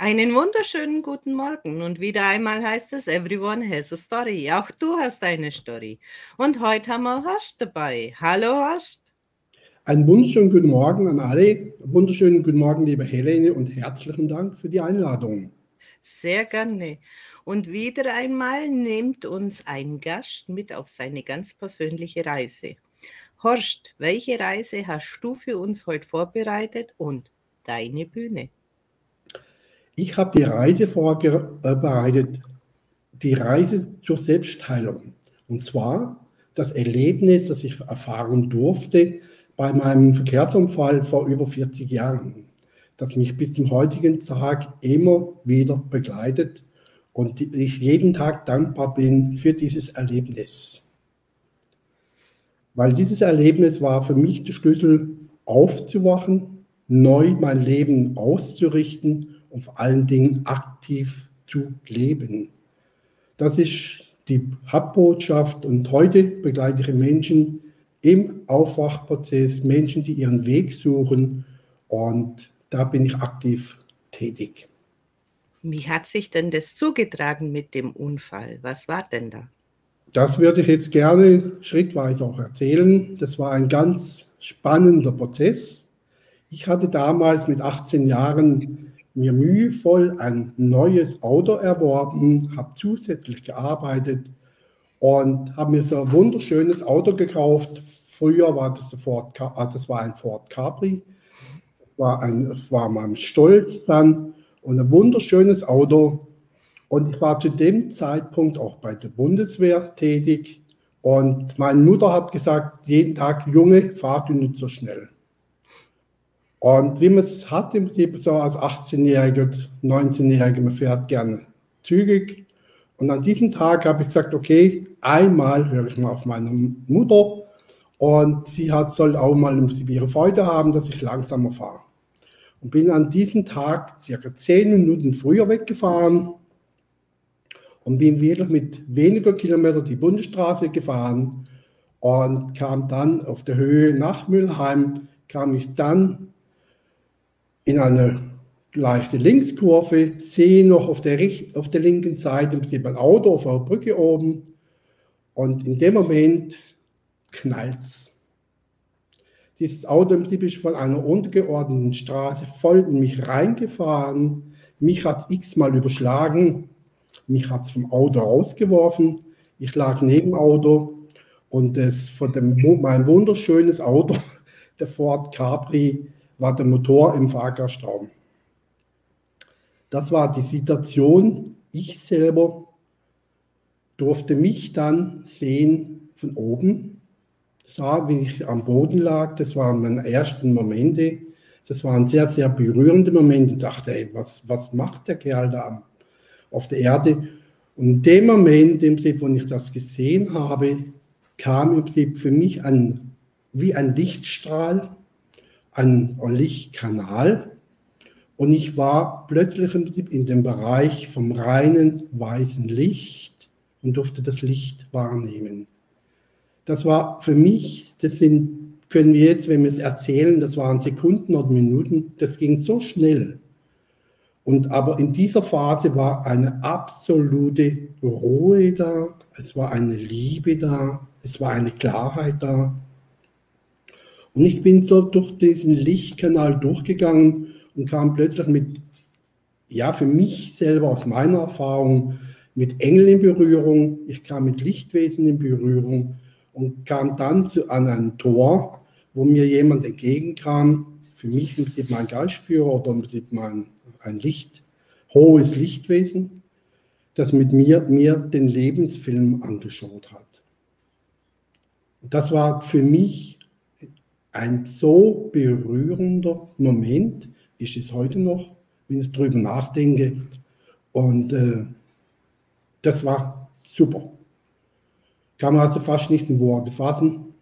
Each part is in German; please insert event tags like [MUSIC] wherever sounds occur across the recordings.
Einen wunderschönen guten Morgen und wieder einmal heißt es Everyone has a story. Auch du hast eine Story. Und heute haben wir Horst dabei. Hallo Horst. Einen wunderschönen guten Morgen an alle. Wunderschönen guten Morgen, liebe Helene, und herzlichen Dank für die Einladung. Sehr gerne. Und wieder einmal nimmt uns ein Gast mit auf seine ganz persönliche Reise. Horst, welche Reise hast du für uns heute vorbereitet und deine Bühne? Ich habe die Reise vorbereitet, die Reise zur Selbstheilung. Und zwar das Erlebnis, das ich erfahren durfte bei meinem Verkehrsunfall vor über 40 Jahren, das mich bis zum heutigen Tag immer wieder begleitet und ich jeden Tag dankbar bin für dieses Erlebnis. Weil dieses Erlebnis war für mich der Schlüssel aufzuwachen, neu mein Leben auszurichten und vor allen Dingen aktiv zu leben. Das ist die Hauptbotschaft und heute begleite ich Menschen im Aufwachprozess, Menschen, die ihren Weg suchen und da bin ich aktiv tätig. Wie hat sich denn das zugetragen mit dem Unfall? Was war denn da? Das würde ich jetzt gerne schrittweise auch erzählen. Das war ein ganz spannender Prozess. Ich hatte damals mit 18 Jahren mir mühevoll ein neues Auto erworben, habe zusätzlich gearbeitet und habe mir so ein wunderschönes Auto gekauft. Früher war das, Ford, ah, das war ein Ford Capri. Das war, ein, war mein Stolz dann und ein wunderschönes Auto. Und ich war zu dem Zeitpunkt auch bei der Bundeswehr tätig. Und meine Mutter hat gesagt, jeden Tag, Junge, fahr du nicht so schnell. Und wie man es hat im Prinzip so als 18-Jähriger, 19-Jähriger, man fährt gerne zügig. Und an diesem Tag habe ich gesagt, okay, einmal höre ich mal auf meine Mutter und sie hat, soll auch mal im Prinzip ihre Freude haben, dass ich langsamer fahre. Und bin an diesem Tag circa zehn Minuten früher weggefahren und bin wirklich mit weniger Kilometer die Bundesstraße gefahren und kam dann auf der Höhe nach Mülheim, kam ich dann in eine leichte Linkskurve, sehe noch auf der, auf der linken Seite im Prinzip ein Auto auf der Brücke oben und in dem Moment knallt es. Dieses Auto im Prinzip ist von einer untergeordneten Straße voll in mich reingefahren. Mich hat es x-mal überschlagen. Mich hat es vom Auto rausgeworfen. Ich lag neben dem Auto und das von dem, mein wunderschönes Auto, [LAUGHS] der Ford Capri, war der Motor im Fahrgastraum. Das war die Situation. Ich selber durfte mich dann sehen von oben, sah, wie ich am Boden lag. Das waren meine ersten Momente. Das waren sehr, sehr berührende Momente. Ich dachte, ey, was, was macht der Kerl da auf der Erde? Und in dem Moment, im Prinzip, wo ich das gesehen habe, kam im Prinzip für mich ein, wie ein Lichtstrahl ein Lichtkanal und ich war plötzlich im Prinzip in dem Bereich vom reinen weißen Licht und durfte das Licht wahrnehmen. Das war für mich, das sind, können wir jetzt, wenn wir es erzählen, das waren Sekunden oder Minuten, das ging so schnell. Und aber in dieser Phase war eine absolute Ruhe da, es war eine Liebe da, es war eine Klarheit da. Und ich bin so durch diesen Lichtkanal durchgegangen und kam plötzlich mit, ja, für mich selber aus meiner Erfahrung, mit Engeln in Berührung. Ich kam mit Lichtwesen in Berührung und kam dann zu, an ein Tor, wo mir jemand entgegenkam. Für mich im mein Geistführer oder im Prinzip ein Licht, hohes Lichtwesen, das mit mir, mir den Lebensfilm angeschaut hat. Das war für mich ein so berührender Moment ist es heute noch, wenn ich darüber nachdenke. Und äh, das war super. Kann man also fast nicht in Worte fassen.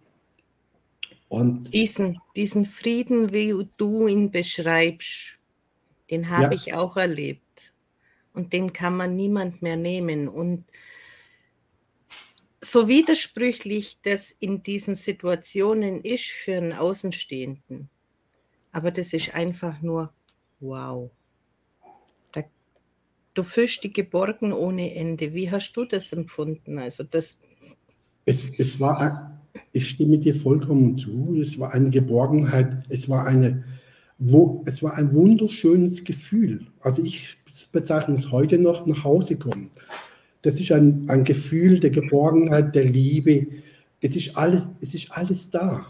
Und diesen, diesen Frieden, wie du ihn beschreibst, den habe ja. ich auch erlebt. Und den kann man niemand mehr nehmen. Und so widersprüchlich das in diesen Situationen ist für einen Außenstehenden. Aber das ist einfach nur wow. Da du fühlst dich geborgen ohne Ende. Wie hast du das empfunden? Also das es, es war, ich stimme dir vollkommen zu, es war eine Geborgenheit, es war eine, wo, es war ein wunderschönes Gefühl. Also ich bezeichne es heute noch nach Hause kommen. Das ist ein, ein Gefühl der Geborgenheit, der Liebe. Es ist alles, es ist alles da.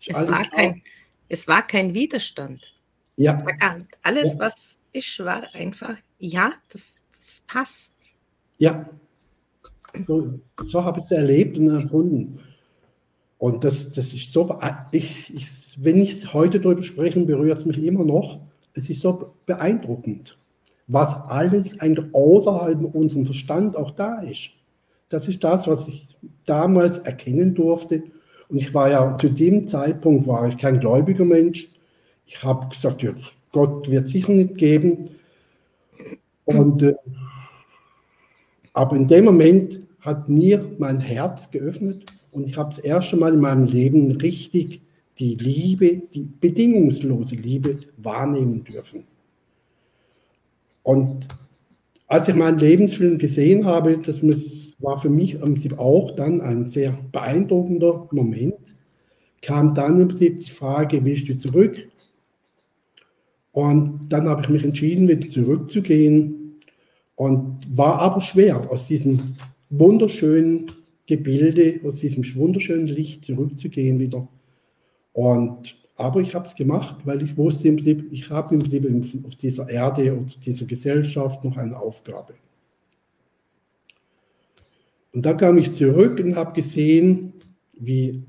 Es, alles war, kein, es war kein Widerstand. Ja. Alles, ja. was ist, war einfach, ja, das, das passt. Ja, so, so habe ich es erlebt und empfunden. Und das, das ist so, ich, ich, wenn ich heute darüber spreche, berührt es mich immer noch. Es ist so beeindruckend, was alles eigentlich außerhalb unserem Verstand auch da ist. Das ist das, was ich damals erkennen durfte. Und ich war ja zu dem Zeitpunkt war ich kein gläubiger Mensch. Ich habe gesagt, ja, Gott wird sicher nicht geben. Und äh, aber in dem Moment hat mir mein Herz geöffnet und ich habe das erste Mal in meinem Leben richtig die Liebe, die bedingungslose Liebe wahrnehmen dürfen. Und als ich meinen Lebensfilm gesehen habe, das war für mich im Prinzip auch dann ein sehr beeindruckender Moment, kam dann im Prinzip die Frage, willst du zurück? Und dann habe ich mich entschieden, wieder zurückzugehen und war aber schwer aus diesem wunderschönen Gebilde, aus diesem wunderschönen Licht zurückzugehen wieder. Und, aber ich habe es gemacht, weil ich wusste im Prinzip, ich habe im Prinzip auf dieser Erde und dieser Gesellschaft noch eine Aufgabe. Und da kam ich zurück und habe gesehen, wie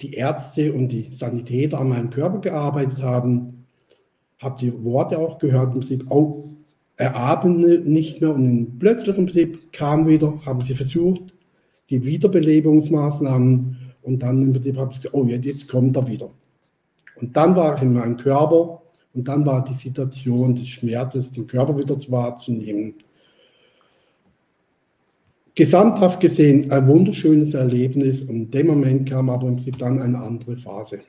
die Ärzte und die Sanitäter an meinem Körper gearbeitet haben, habe die Worte auch gehört, im Prinzip, oh, er atmete nicht mehr und plötzlich im Prinzip kam wieder, haben sie versucht, die Wiederbelebungsmaßnahmen und dann im Prinzip habe ich gesagt, oh jetzt kommt er wieder. Und dann war ich in meinem Körper und dann war die Situation des Schmerzes, den Körper wieder wahrzunehmen. Gesamthaft gesehen ein wunderschönes Erlebnis und in dem Moment kam aber im Prinzip dann eine andere Phase.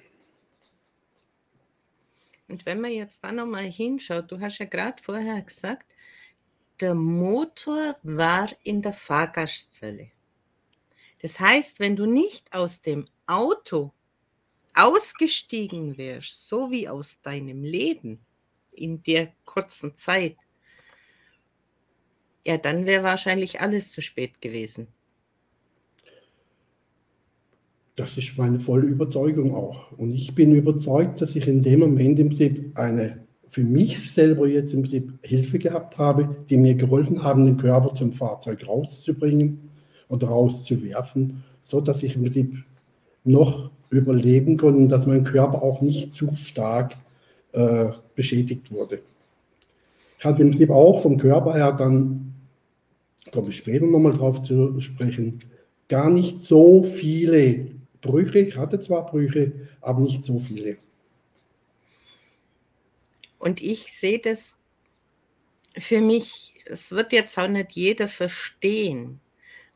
Und wenn man jetzt da nochmal hinschaut, du hast ja gerade vorher gesagt, der Motor war in der Fahrgastzelle. Das heißt, wenn du nicht aus dem Auto ausgestiegen wärst, so wie aus deinem Leben in der kurzen Zeit, ja, dann wäre wahrscheinlich alles zu spät gewesen. Das ist meine volle Überzeugung auch. Und ich bin überzeugt, dass ich in dem Moment im Prinzip eine für mich selber jetzt im Prinzip Hilfe gehabt habe, die mir geholfen haben, den Körper zum Fahrzeug rauszubringen oder rauszuwerfen, so dass ich im Prinzip noch überleben konnte und dass mein Körper auch nicht zu stark äh, beschädigt wurde. Ich hatte im Prinzip auch vom Körper her dann, komme ich später nochmal drauf zu sprechen, gar nicht so viele Brüche, ich hatte zwar Brüche, aber nicht so viele. Und ich sehe das für mich, es wird jetzt auch nicht jeder verstehen,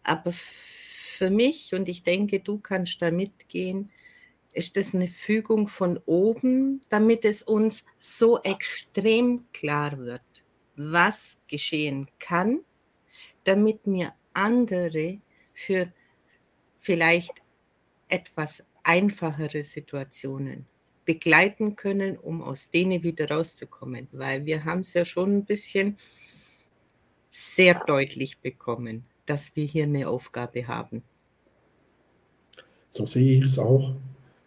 aber für mich, und ich denke, du kannst da mitgehen, ist das eine Fügung von oben, damit es uns so extrem klar wird, was geschehen kann, damit mir andere für vielleicht etwas einfachere Situationen begleiten können, um aus denen wieder rauszukommen. Weil wir haben es ja schon ein bisschen sehr deutlich bekommen, dass wir hier eine Aufgabe haben. So sehe ich es auch.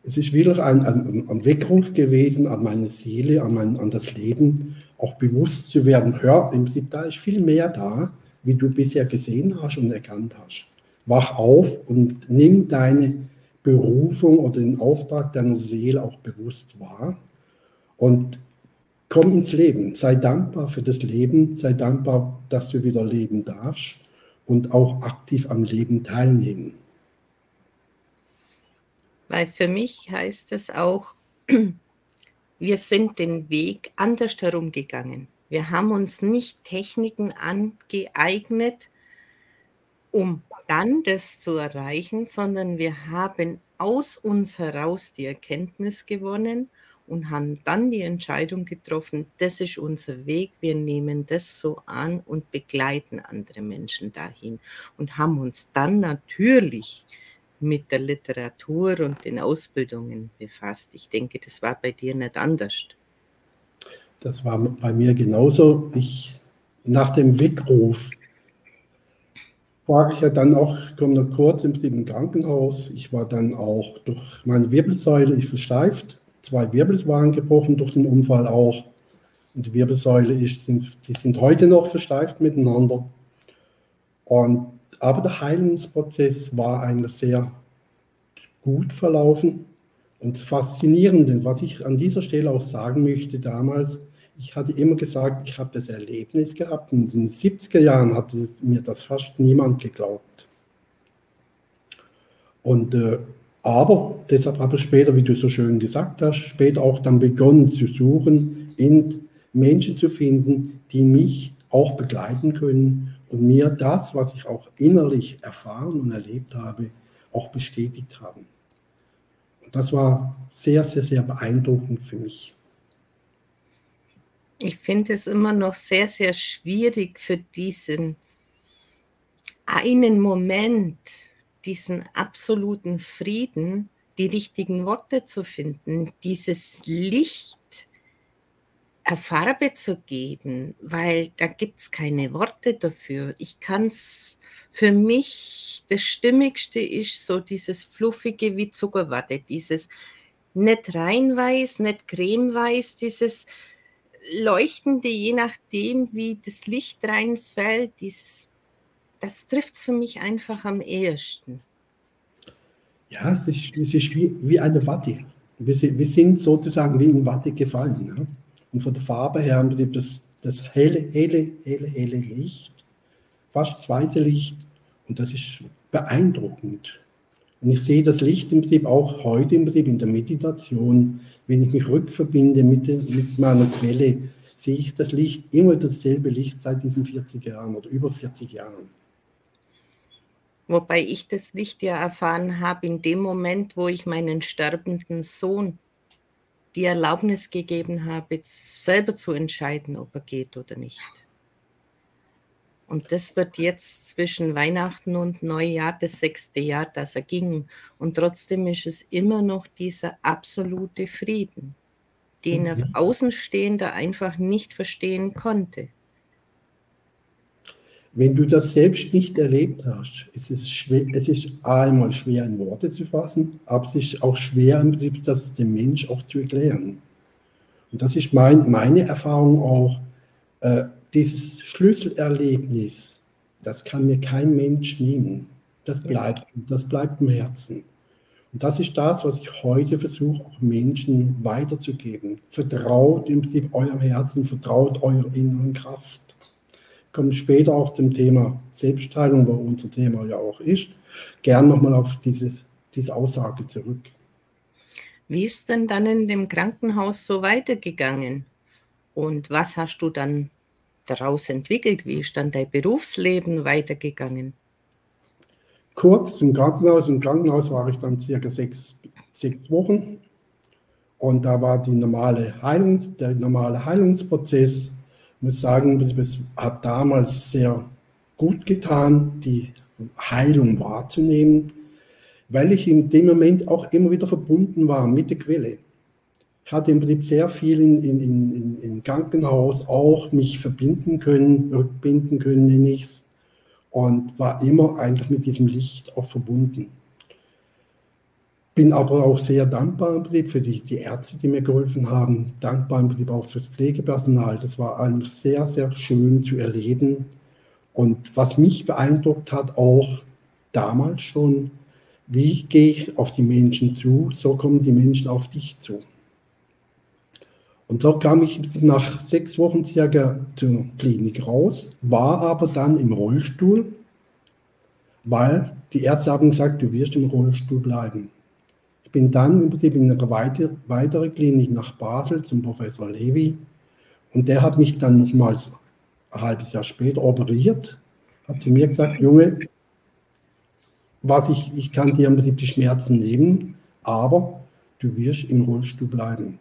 Es ist wieder ein, ein, ein Weckruf gewesen an meine Seele, an, mein, an das Leben, auch bewusst zu werden. Hör, im Prinzip, da ist viel mehr da, wie du bisher gesehen hast und erkannt hast. Wach auf und nimm deine Berufung oder den Auftrag deiner Seele auch bewusst wahr und komm ins Leben. Sei dankbar für das Leben, sei dankbar, dass du wieder leben darfst und auch aktiv am Leben teilnehmen. Weil für mich heißt es auch, [CLEARS THROAT] wir sind den Weg anders herumgegangen. Wir haben uns nicht Techniken angeeignet, um dann das zu erreichen, sondern wir haben aus uns heraus die Erkenntnis gewonnen und haben dann die Entscheidung getroffen, das ist unser Weg, wir nehmen das so an und begleiten andere Menschen dahin und haben uns dann natürlich mit der Literatur und den Ausbildungen befasst. Ich denke, das war bei dir nicht anders. Das war bei mir genauso. Ich nach dem Weckruf war ich ja dann auch, komme noch kurz im, im Krankenhaus. Ich war dann auch durch meine Wirbelsäule ich versteift zwei Wirbel waren gebrochen durch den Unfall auch. Und die Wirbelsäule ist, sind, die sind heute noch versteift miteinander. Und, aber der Heilungsprozess war eigentlich sehr gut verlaufen. Und das Faszinierende, was ich an dieser Stelle auch sagen möchte damals, ich hatte immer gesagt, ich habe das Erlebnis gehabt. Und in den 70er Jahren hatte mir das fast niemand geglaubt. Und äh, aber deshalb habe ich später, wie du so schön gesagt hast, später auch dann begonnen zu suchen, in Menschen zu finden, die mich auch begleiten können und mir das, was ich auch innerlich erfahren und erlebt habe, auch bestätigt haben. Und das war sehr, sehr, sehr beeindruckend für mich. Ich finde es immer noch sehr, sehr schwierig für diesen einen Moment, diesen absoluten Frieden, die richtigen Worte zu finden, dieses Licht Farbe zu geben, weil da gibt es keine Worte dafür. Ich kann es für mich, das Stimmigste ist so dieses Fluffige wie Zuckerwatte, dieses nicht reinweiß, nicht cremeweiß, dieses Leuchtende, je nachdem, wie das Licht reinfällt, dieses das trifft es für mich einfach am ehesten. Ja, es ist, es ist wie, wie eine Watte. Wir, wir sind sozusagen wie in Watte gefallen. Ja? Und von der Farbe her haben wir das, das helle, helle, helle, helle Licht, fast weiße Licht. Und das ist beeindruckend. Und ich sehe das Licht im Prinzip auch heute im Prinzip in der Meditation, wenn ich mich rückverbinde mit, mit meiner Quelle, sehe ich das Licht, immer dasselbe Licht seit diesen 40 Jahren oder über 40 Jahren. Wobei ich das Licht ja erfahren habe in dem Moment, wo ich meinen sterbenden Sohn die Erlaubnis gegeben habe, selber zu entscheiden, ob er geht oder nicht. Und das wird jetzt zwischen Weihnachten und Neujahr das sechste Jahr, dass er ging. Und trotzdem ist es immer noch dieser absolute Frieden, den er mhm. Außenstehender einfach nicht verstehen konnte. Wenn du das selbst nicht erlebt hast, ist es, schwer, es ist einmal schwer in Worte zu fassen, aber es ist auch schwer, im Prinzip das dem Mensch auch zu erklären. Und das ist mein, meine Erfahrung auch, äh, dieses Schlüsselerlebnis, das kann mir kein Mensch nehmen. Das bleibt, das bleibt im Herzen. Und das ist das, was ich heute versuche, auch Menschen weiterzugeben. Vertraut im Prinzip eurem Herzen, vertraut eurer inneren Kraft kommen später auch zum Thema Selbstheilung, wo unser Thema ja auch ist, gern nochmal auf dieses, diese Aussage zurück. Wie ist denn dann in dem Krankenhaus so weitergegangen? Und was hast du dann daraus entwickelt? Wie ist dann dein Berufsleben weitergegangen? Kurz im Krankenhaus. Im Krankenhaus war ich dann circa sechs, sechs Wochen. Und da war die normale Heilung, der normale Heilungsprozess ich muss sagen, es hat damals sehr gut getan, die Heilung wahrzunehmen, weil ich in dem Moment auch immer wieder verbunden war mit der Quelle. Ich hatte im Prinzip sehr viel in, in, in, im Krankenhaus auch mich verbinden können, rückbinden können, nenne ich es, und war immer eigentlich mit diesem Licht auch verbunden. Bin aber auch sehr dankbar im Prinzip für die, die Ärzte, die mir geholfen haben. Dankbar im Prinzip auch fürs Pflegepersonal. Das war eigentlich sehr, sehr schön zu erleben. Und was mich beeindruckt hat, auch damals schon, wie gehe ich auf die Menschen zu, so kommen die Menschen auf dich zu. Und so kam ich nach sechs Wochen circa zur Klinik raus, war aber dann im Rollstuhl, weil die Ärzte haben gesagt, du wirst im Rollstuhl bleiben. Ich bin dann im Prinzip in eine weitere, weitere Klinik nach Basel zum Professor Levi und der hat mich dann nochmals ein halbes Jahr später operiert, hat zu mir gesagt, Junge, was ich, ich kann dir im Prinzip die Schmerzen nehmen, aber du wirst im Rollstuhl bleiben.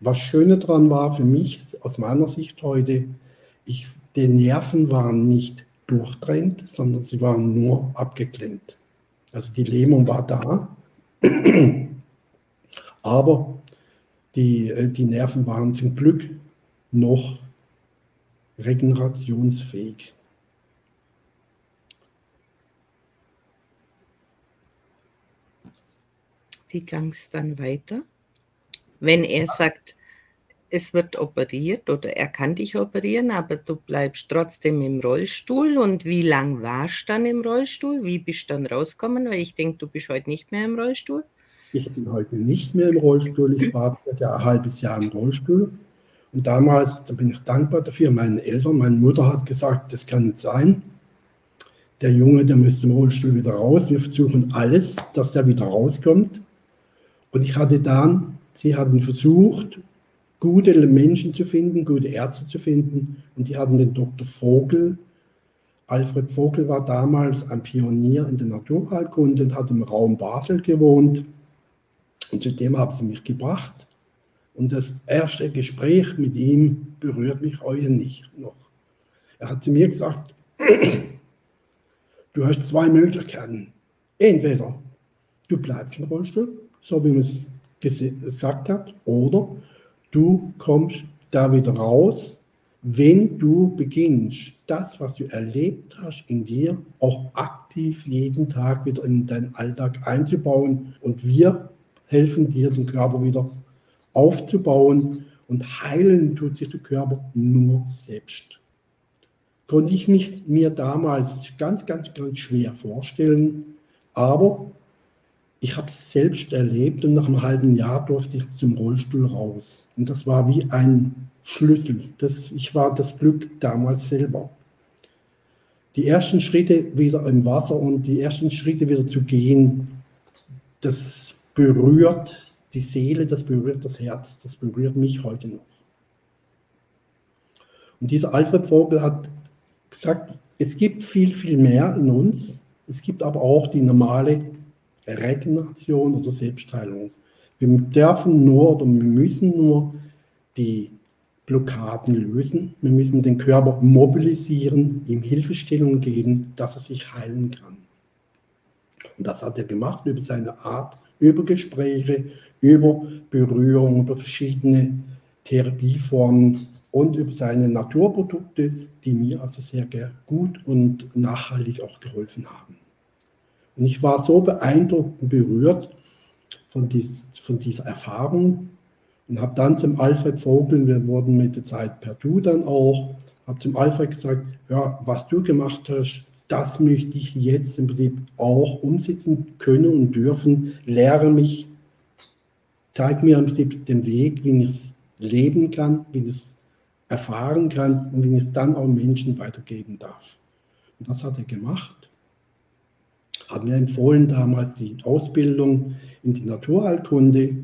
was Schöne daran war für mich, aus meiner Sicht heute, ich, die Nerven waren nicht durchtrennt, sondern sie waren nur abgeklemmt. Also die Lähmung war da, aber die, äh, die Nerven waren zum Glück noch regenerationsfähig. Wie ging es dann weiter? Wenn er sagt, es wird operiert oder er kann dich operieren, aber du bleibst trotzdem im Rollstuhl. Und wie lang warst du dann im Rollstuhl? Wie bist du dann rausgekommen? Weil ich denke, du bist heute nicht mehr im Rollstuhl. Ich bin heute nicht mehr im Rollstuhl. Ich war circa ein halbes Jahr im Rollstuhl. Und damals, da bin ich dankbar dafür, meine Eltern, meine Mutter hat gesagt, das kann nicht sein. Der Junge, der müsste im Rollstuhl wieder raus. Wir versuchen alles, dass der wieder rauskommt. Und ich hatte dann, sie hatten versucht, gute Menschen zu finden, gute Ärzte zu finden. Und die hatten den Dr. Vogel. Alfred Vogel war damals ein Pionier in der Naturheilkunde und hat im Raum Basel gewohnt. Und zu dem haben sie mich gebracht. Und das erste Gespräch mit ihm berührt mich heute nicht noch. Er hat zu mir gesagt, [CLEARS THROAT] du hast zwei Möglichkeiten. Entweder du bleibst im Rollstuhl, so wie man es gesagt hat, oder du kommst da wieder raus, wenn du beginnst, das, was du erlebt hast, in dir auch aktiv jeden Tag wieder in deinen Alltag einzubauen. Und wir helfen dir, den Körper wieder aufzubauen. Und heilen tut sich der Körper nur selbst. Konnte ich mich mir damals ganz, ganz, ganz schwer vorstellen. Aber ich habe es selbst erlebt und nach einem halben Jahr durfte ich zum Rollstuhl raus. Und das war wie ein Schlüssel. Das, ich war das Glück damals selber. Die ersten Schritte wieder im Wasser und die ersten Schritte wieder zu gehen, das berührt die Seele, das berührt das Herz, das berührt mich heute noch. Und dieser Alfred Vogel hat gesagt, es gibt viel, viel mehr in uns. Es gibt aber auch die normale Regeneration oder Selbstheilung. Wir dürfen nur oder wir müssen nur die Blockaden lösen. Wir müssen den Körper mobilisieren, ihm Hilfestellung geben, dass er sich heilen kann. Und das hat er gemacht über seine Art, über Gespräche, über Berührung, über verschiedene Therapieformen und über seine Naturprodukte, die mir also sehr gut und nachhaltig auch geholfen haben. Und ich war so beeindruckt und berührt von, dies, von dieser Erfahrung und habe dann zum Alfred Vogel, wir wurden mit der Zeit per Du dann auch, habe zum Alfred gesagt, ja, was du gemacht hast, das möchte ich jetzt im Prinzip auch umsetzen können und dürfen. Lehre mich, zeig mir im Prinzip den Weg, wie ich es leben kann, wie ich es erfahren kann und wie ich es dann auch Menschen weitergeben darf. Und das hat er gemacht hat mir empfohlen damals die Ausbildung in die Naturheilkunde.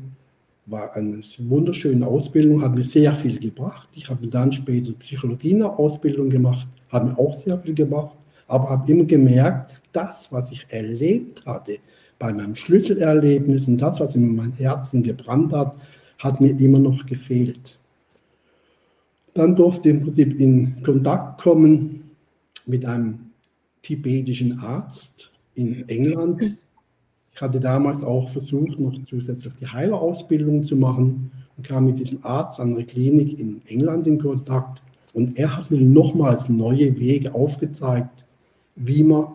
War eine wunderschöne Ausbildung, hat mir sehr viel gebracht. Ich habe dann später Psychologie-Ausbildung gemacht, hat mir auch sehr viel gemacht, aber habe immer gemerkt, das, was ich erlebt hatte, bei meinem Schlüsselerlebnis und das, was in meinem Herzen gebrannt hat, hat mir immer noch gefehlt. Dann durfte ich im Prinzip in Kontakt kommen mit einem tibetischen Arzt, in England. Ich hatte damals auch versucht, noch zusätzlich die Heilerausbildung zu machen und kam mit diesem Arzt an der Klinik in England in Kontakt. Und er hat mir nochmals neue Wege aufgezeigt, wie man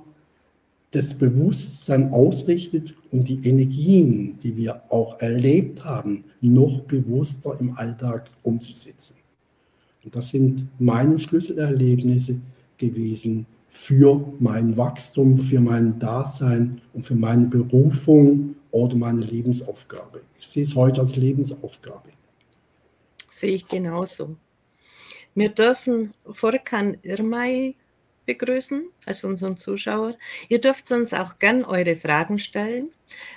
das Bewusstsein ausrichtet und die Energien, die wir auch erlebt haben, noch bewusster im Alltag umzusetzen. Und das sind meine Schlüsselerlebnisse gewesen, für mein Wachstum, für mein Dasein und für meine Berufung oder meine Lebensaufgabe. Ich sehe es heute als Lebensaufgabe. Sehe ich genauso. Wir dürfen Vorkan Irmay begrüßen, also unseren Zuschauer. Ihr dürft uns auch gern eure Fragen stellen.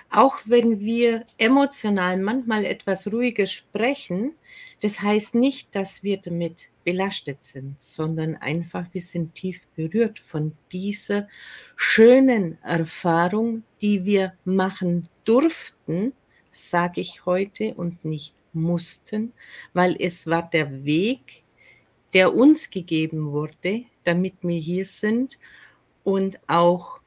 Auch wenn wir emotional manchmal etwas ruhiger sprechen, das heißt nicht, dass wir damit belastet sind, sondern einfach wir sind tief berührt von dieser schönen Erfahrung, die wir machen durften, sage ich heute und nicht mussten, weil es war der Weg, der uns gegeben wurde, damit wir hier sind und auch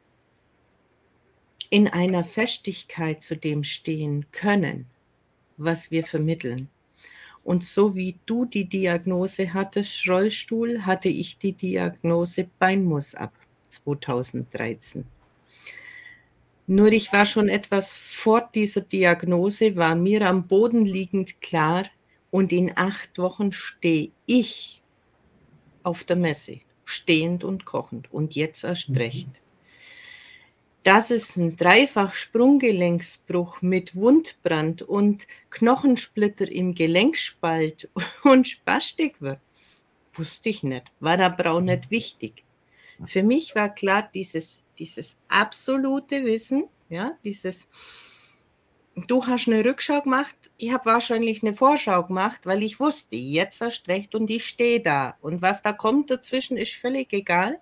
in einer Festigkeit zu dem stehen können, was wir vermitteln. Und so wie du die Diagnose hattest, Rollstuhl, hatte ich die Diagnose Beinmus ab 2013. Nur ich war schon etwas vor dieser Diagnose, war mir am Boden liegend klar und in acht Wochen stehe ich auf der Messe, stehend und kochend und jetzt erst mhm. Dass es ein Dreifach-Sprunggelenksbruch mit Wundbrand und Knochensplitter im Gelenkspalt [LAUGHS] und Spastik wird, wusste ich nicht, war aber auch nicht wichtig. Für mich war klar, dieses, dieses absolute Wissen, ja, dieses, du hast eine Rückschau gemacht, ich habe wahrscheinlich eine Vorschau gemacht, weil ich wusste, jetzt hast recht und ich stehe da. Und was da kommt dazwischen, ist völlig egal.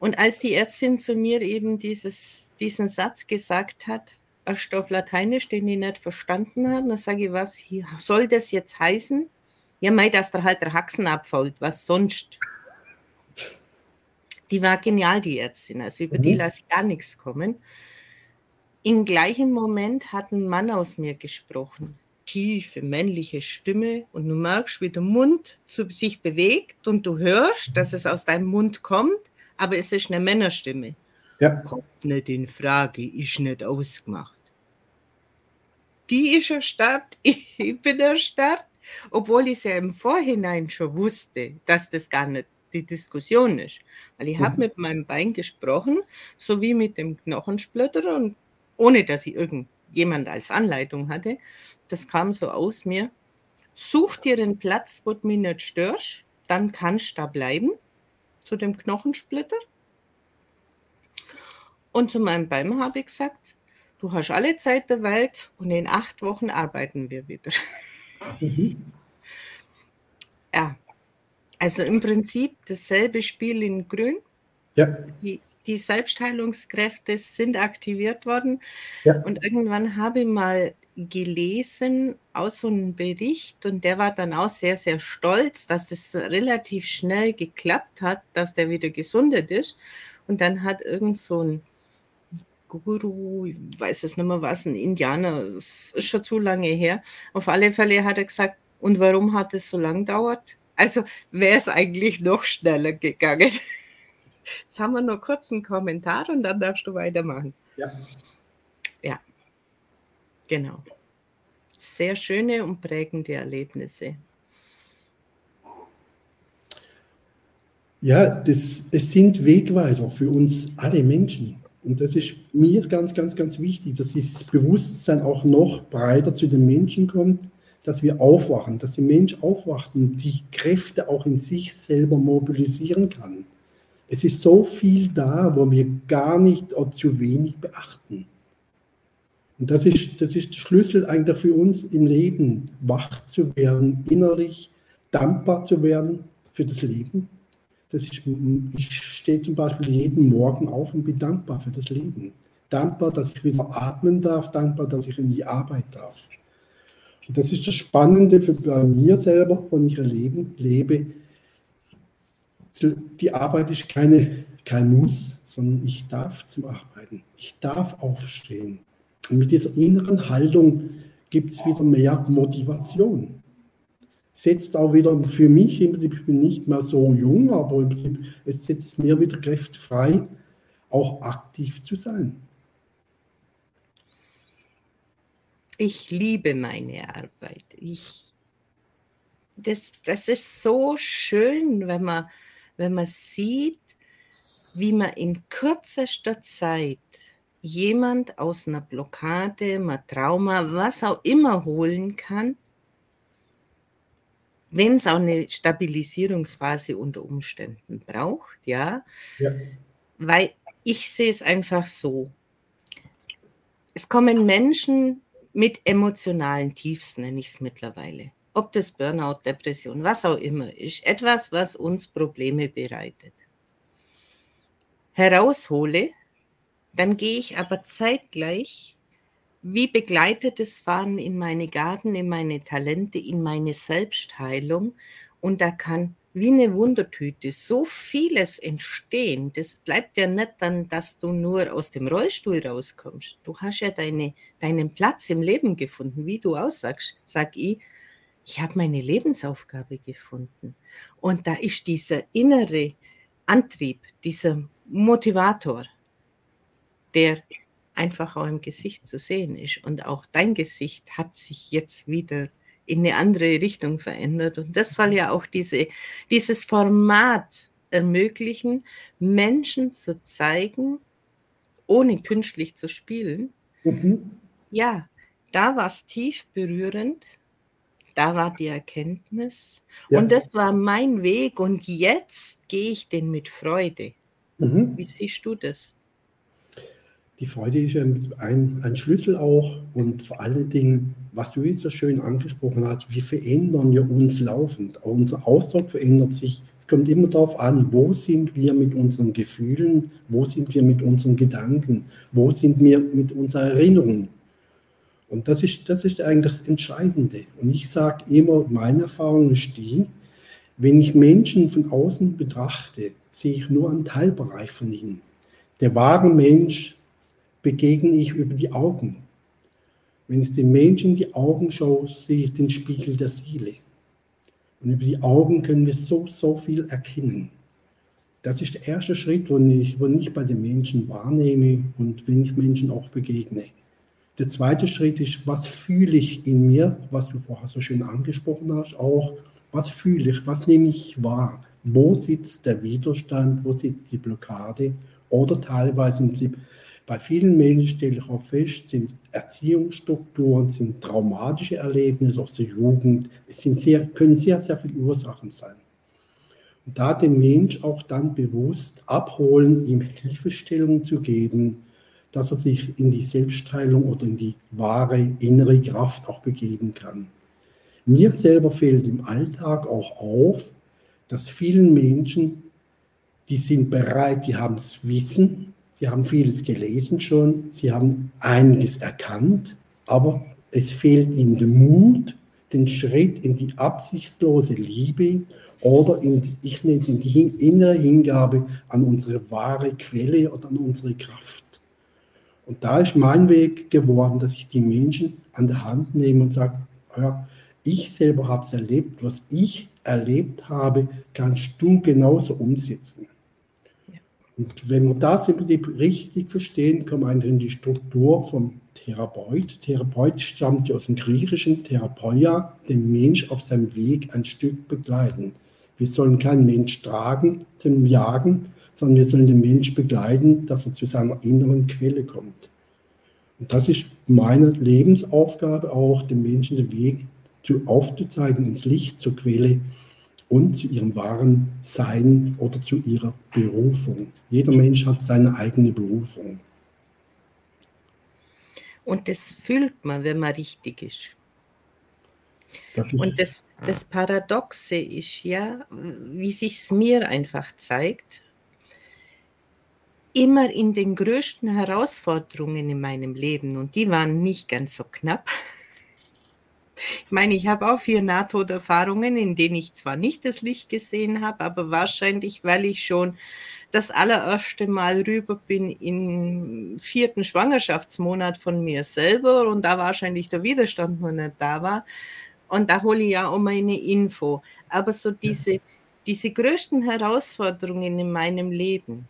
Und als die Ärztin zu mir eben dieses, diesen Satz gesagt hat, ein Stoff Lateinisch, den ich nicht verstanden habe, dann sage ich, was soll das jetzt heißen? Ja, mei, dass da halt der Haxen abfällt, was sonst? Die war genial, die Ärztin. Also über mhm. die lasse ich gar nichts kommen. Im gleichen Moment hat ein Mann aus mir gesprochen. Tiefe männliche Stimme und du merkst, wie der Mund zu sich bewegt und du hörst, dass es aus deinem Mund kommt, aber es ist eine Männerstimme. Ja. Kommt nicht in Frage, ist nicht ausgemacht. Die ist erstarrt, [LAUGHS] ich bin erstarrt, obwohl ich es ja im Vorhinein schon wusste, dass das gar nicht die Diskussion ist. Weil ich mhm. habe mit meinem Bein gesprochen, sowie mit dem Knochensplitter und ohne dass ich irgendjemand als Anleitung hatte, das kam so aus mir. Such dir einen Platz, wo du mich nicht störst, dann kannst du da bleiben, zu dem Knochensplitter. Und zu meinem Bein habe ich gesagt, du hast alle Zeit der Welt und in acht Wochen arbeiten wir wieder. Mhm. [LAUGHS] Ja, also im Prinzip dasselbe Spiel in Grün. Ja. Die, die Selbstheilungskräfte sind aktiviert worden. Ja. Und irgendwann habe ich mal gelesen aus so einem Bericht und der war dann auch sehr, sehr stolz, dass es relativ schnell geklappt hat, dass der wieder gesundet ist. Und dann hat irgend so ein Guru, ich weiß es nicht mehr was, ein Indianer, das ist schon zu lange her. Auf alle Fälle hat er gesagt, und warum hat es so lang gedauert? Also wäre es eigentlich noch schneller gegangen. [LAUGHS] Jetzt haben wir nur kurz einen Kommentar und dann darfst du weitermachen. Ja. Ja, genau. Sehr schöne und prägende Erlebnisse. Ja, das, es sind Wegweiser für uns alle Menschen. Und das ist mir ganz, ganz, ganz wichtig, dass dieses Bewusstsein auch noch breiter zu den Menschen kommt dass wir aufwachen, dass der Mensch aufwacht und die Kräfte auch in sich selber mobilisieren kann. Es ist so viel da, wo wir gar nicht oder zu wenig beachten. Und das ist, das ist der Schlüssel eigentlich für uns im Leben, wach zu werden, innerlich dankbar zu werden für das Leben. Das ist, ich stehe zum Beispiel jeden Morgen auf und bin dankbar für das Leben. Dankbar, dass ich wieder atmen darf, dankbar, dass ich in die Arbeit darf. Und das ist das Spannende für bei mir selber, wenn ich erleben, lebe. Die Arbeit ist keine, kein Muss, sondern ich darf zum Arbeiten. Ich darf aufstehen. Und mit dieser inneren Haltung gibt es wieder mehr Motivation. Setzt auch wieder für mich, im Prinzip, ich bin nicht mehr so jung, aber im Prinzip, es setzt mir wieder Kräfte frei, auch aktiv zu sein. ich liebe meine Arbeit. Ich, das, das ist so schön, wenn man, wenn man sieht, wie man in kürzester Zeit jemand aus einer Blockade, einem Trauma, was auch immer holen kann, wenn es auch eine Stabilisierungsphase unter Umständen braucht, ja. ja. Weil ich sehe es einfach so. Es kommen Menschen mit emotionalen Tiefs, nenne ich es mittlerweile. Ob das Burnout, Depression, was auch immer ist. Etwas, was uns Probleme bereitet. Heraushole, dann gehe ich aber zeitgleich wie begleitet das Fahren in meine Gaben, in meine Talente, in meine Selbstheilung. Und da kann wie eine Wundertüte so vieles entstehen. Das bleibt ja nicht dann, dass du nur aus dem Rollstuhl rauskommst. Du hast ja deine, deinen Platz im Leben gefunden, wie du aussagst, sag ich. Ich habe meine Lebensaufgabe gefunden. Und da ist dieser innere Antrieb, dieser Motivator, der einfach auch im Gesicht zu sehen ist. Und auch dein Gesicht hat sich jetzt wieder in eine andere Richtung verändert. Und das soll ja auch diese, dieses Format ermöglichen, Menschen zu zeigen, ohne künstlich zu spielen. Mhm. Ja, da war es tief berührend, da war die Erkenntnis ja. und das war mein Weg und jetzt gehe ich den mit Freude. Mhm. Wie siehst du das? Die Freude ist ein, ein Schlüssel auch und vor allen Dingen, was du jetzt so schön angesprochen hast, wir verändern ja uns laufend. Auch unser Ausdruck verändert sich. Es kommt immer darauf an, wo sind wir mit unseren Gefühlen, wo sind wir mit unseren Gedanken, wo sind wir mit unserer Erinnerung. Und das ist, das ist eigentlich das Entscheidende. Und ich sage immer, meine Erfahrung ist die, wenn ich Menschen von außen betrachte, sehe ich nur einen Teilbereich von ihnen. Der wahre Mensch begegne ich über die Augen. Wenn ich dem Menschen in die Augen schaue, sehe ich den Spiegel der Seele. Und über die Augen können wir so, so viel erkennen. Das ist der erste Schritt, wo ich, wo ich bei den Menschen wahrnehme und wenn ich Menschen auch begegne. Der zweite Schritt ist, was fühle ich in mir, was du vorher so schön angesprochen hast, auch, was fühle ich, was nehme ich wahr, wo sitzt der Widerstand, wo sitzt die Blockade? Oder teilweise bei vielen Menschen stelle ich auch fest, sind Erziehungsstrukturen, sind traumatische Erlebnisse aus der Jugend, es sind sehr, können sehr, sehr viele Ursachen sein. Und da den Mensch auch dann bewusst abholen, ihm Hilfestellung zu geben, dass er sich in die Selbstheilung oder in die wahre innere Kraft auch begeben kann. Mir selber fällt im Alltag auch auf, dass vielen Menschen, die sind bereit, die haben das Wissen, Sie haben vieles gelesen schon, Sie haben einiges erkannt, aber es fehlt Ihnen der Mut, den Schritt in die absichtslose Liebe oder in die, ich nenne es in die innere Hingabe an unsere wahre Quelle oder an unsere Kraft. Und da ist mein Weg geworden, dass ich die Menschen an der Hand nehme und sage, ja, ich selber habe es erlebt, was ich erlebt habe, kannst du genauso umsetzen. Und wenn wir das im Prinzip richtig verstehen, kommen wir in die Struktur vom Therapeut. Therapeut stammt ja aus dem griechischen Therapeia, den Mensch auf seinem Weg ein Stück begleiten. Wir sollen keinen Mensch tragen zum Jagen, sondern wir sollen den Mensch begleiten, dass er zu seiner inneren Quelle kommt. Und das ist meine Lebensaufgabe auch, den Menschen den Weg zu, aufzuzeigen ins Licht, zur Quelle, und zu ihrem wahren Sein oder zu ihrer Berufung. Jeder Mensch hat seine eigene Berufung. Und das fühlt man, wenn man richtig ist. Das ist und das, das Paradoxe ist ja, wie sich es mir einfach zeigt, immer in den größten Herausforderungen in meinem Leben, und die waren nicht ganz so knapp, ich meine, ich habe auch vier Nahtoderfahrungen, in denen ich zwar nicht das Licht gesehen habe, aber wahrscheinlich, weil ich schon das allererste Mal rüber bin im vierten Schwangerschaftsmonat von mir selber und da wahrscheinlich der Widerstand noch nicht da war. Und da hole ich ja auch meine Info. Aber so diese, diese größten Herausforderungen in meinem Leben,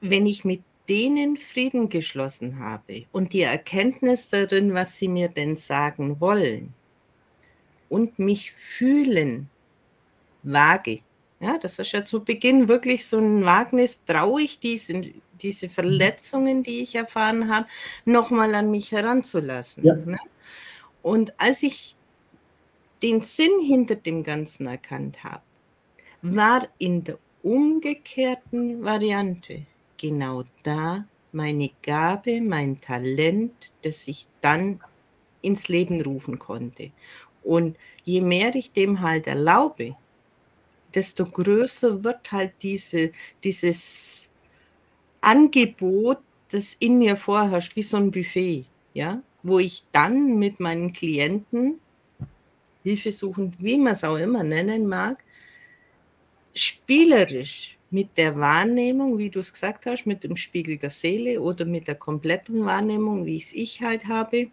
wenn ich mit denen Frieden geschlossen habe und die Erkenntnis darin, was sie mir denn sagen wollen und mich fühlen wage. Ja, das ist ja zu Beginn wirklich so ein Wagnis, traue ich diesen, diese Verletzungen, die ich erfahren habe, nochmal an mich heranzulassen. Ja. Ne? Und als ich den Sinn hinter dem Ganzen erkannt habe, war in der umgekehrten Variante genau da meine Gabe, mein Talent, das ich dann ins Leben rufen konnte. Und je mehr ich dem halt erlaube, desto größer wird halt diese, dieses Angebot das in mir vorherrscht, wie so ein Buffet, ja, wo ich dann mit meinen Klienten, hilfesuchend, wie man es auch immer nennen mag, spielerisch mit der Wahrnehmung, wie du es gesagt hast, mit dem Spiegel der Seele oder mit der kompletten Wahrnehmung, wie es ich halt habe,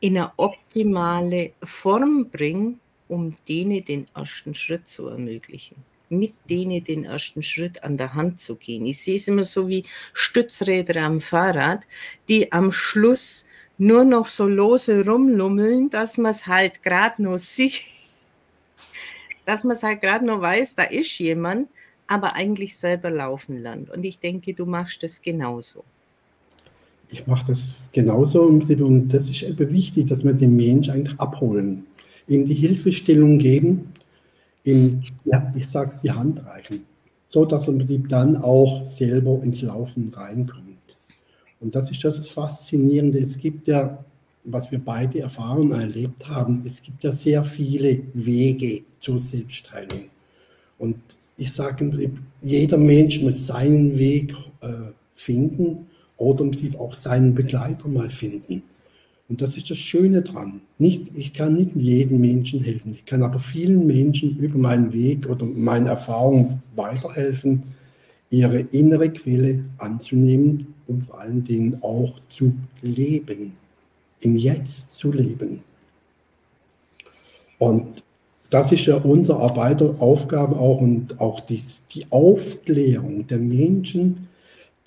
in eine optimale Form bringe, um denen den ersten Schritt zu ermöglichen. Mit denen den ersten Schritt an der Hand zu gehen. Ich sehe es immer so wie Stützräder am Fahrrad, die am Schluss nur noch so lose rumlummeln, dass man es halt gerade nur sieht dass man es halt gerade nur weiß, da ist jemand, aber eigentlich selber laufen lernt. Und ich denke, du machst das genauso. Ich mache das genauso und das ist eben wichtig, dass wir den Mensch eigentlich abholen, ihm die Hilfestellung geben, ihm, ja, ich sage es, die Hand reichen, so dass im Prinzip dann auch selber ins Laufen reinkommt. Und das ist das Faszinierende. Es gibt ja was wir beide erfahren erlebt haben, es gibt ja sehr viele Wege zur Selbstheilung. Und ich sage im jeder Mensch muss seinen Weg äh, finden oder muss auch seinen Begleiter mal finden. Und das ist das Schöne dran. Nicht, ich kann nicht jedem Menschen helfen, ich kann aber vielen Menschen über meinen Weg oder meine Erfahrung weiterhelfen, ihre innere Quelle anzunehmen und vor allen Dingen auch zu leben im Jetzt zu leben. Und das ist ja unsere Arbeiteraufgabe auch und auch die, die Aufklärung der Menschen.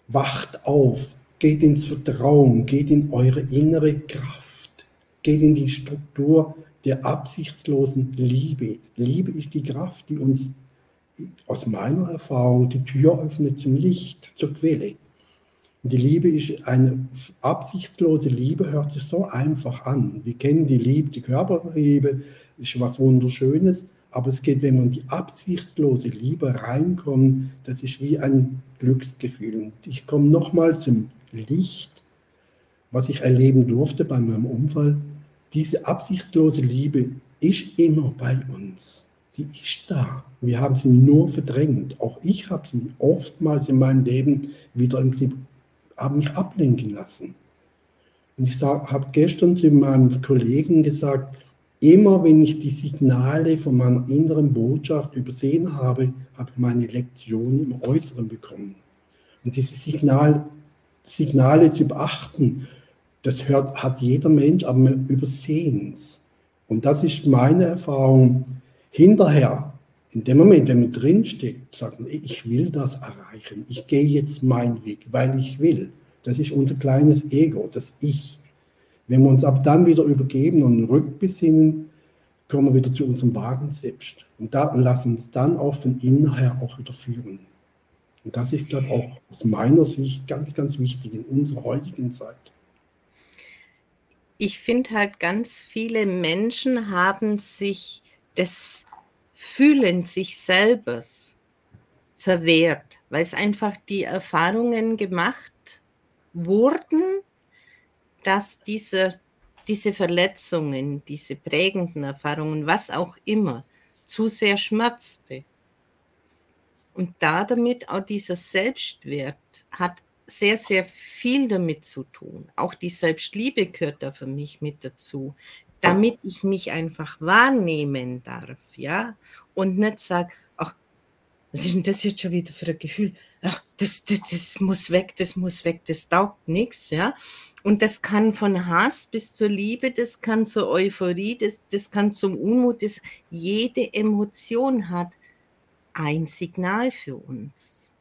Wacht auf, geht ins Vertrauen, geht in eure innere Kraft, geht in die Struktur der absichtslosen Liebe. Liebe ist die Kraft, die uns aus meiner Erfahrung die Tür öffnet zum Licht, zur Quelle. Die Liebe ist eine absichtslose Liebe, hört sich so einfach an. Wir kennen die Liebe, die Körperliebe, ist was Wunderschönes. Aber es geht, wenn man die absichtslose Liebe reinkommt, das ist wie ein Glücksgefühl. Und ich komme nochmal zum Licht, was ich erleben durfte bei meinem Unfall. Diese absichtslose Liebe ist immer bei uns. Die ist da. Wir haben sie nur verdrängt. Auch ich habe sie oftmals in meinem Leben wieder im Prinzip habe mich ablenken lassen. Und ich habe gestern zu meinem Kollegen gesagt, immer wenn ich die Signale von meiner inneren Botschaft übersehen habe, habe ich meine Lektion im Äußeren bekommen. Und diese Signal, Signale zu beachten, das hört, hat jeder Mensch, aber wir übersehen es. Und das ist meine Erfahrung. Hinterher in dem Moment, wenn man drinsteckt, sagt man, ich will das erreichen, ich gehe jetzt meinen Weg, weil ich will. Das ist unser kleines Ego, das Ich. Wenn wir uns ab dann wieder übergeben und rückbesinnen, kommen wir wieder zu unserem wahren Selbst. Und da lassen uns dann auch von innen her auch wieder führen. Und das ist, glaube ich, auch aus meiner Sicht ganz, ganz wichtig in unserer heutigen Zeit. Ich finde halt, ganz viele Menschen haben sich das Fühlen sich selbst verwehrt, weil es einfach die Erfahrungen gemacht wurden, dass diese, diese Verletzungen, diese prägenden Erfahrungen, was auch immer, zu sehr schmerzte. Und da damit auch dieser Selbstwert hat sehr, sehr viel damit zu tun. Auch die Selbstliebe gehört da für mich mit dazu damit ich mich einfach wahrnehmen darf, ja, und nicht sage, ach, was ist denn das jetzt schon wieder für ein Gefühl? Ach, das, das, das muss weg, das muss weg, das taugt nichts, ja. Und das kann von Hass bis zur Liebe, das kann zur Euphorie, das, das kann zum Unmut, das, jede Emotion hat ein Signal für uns.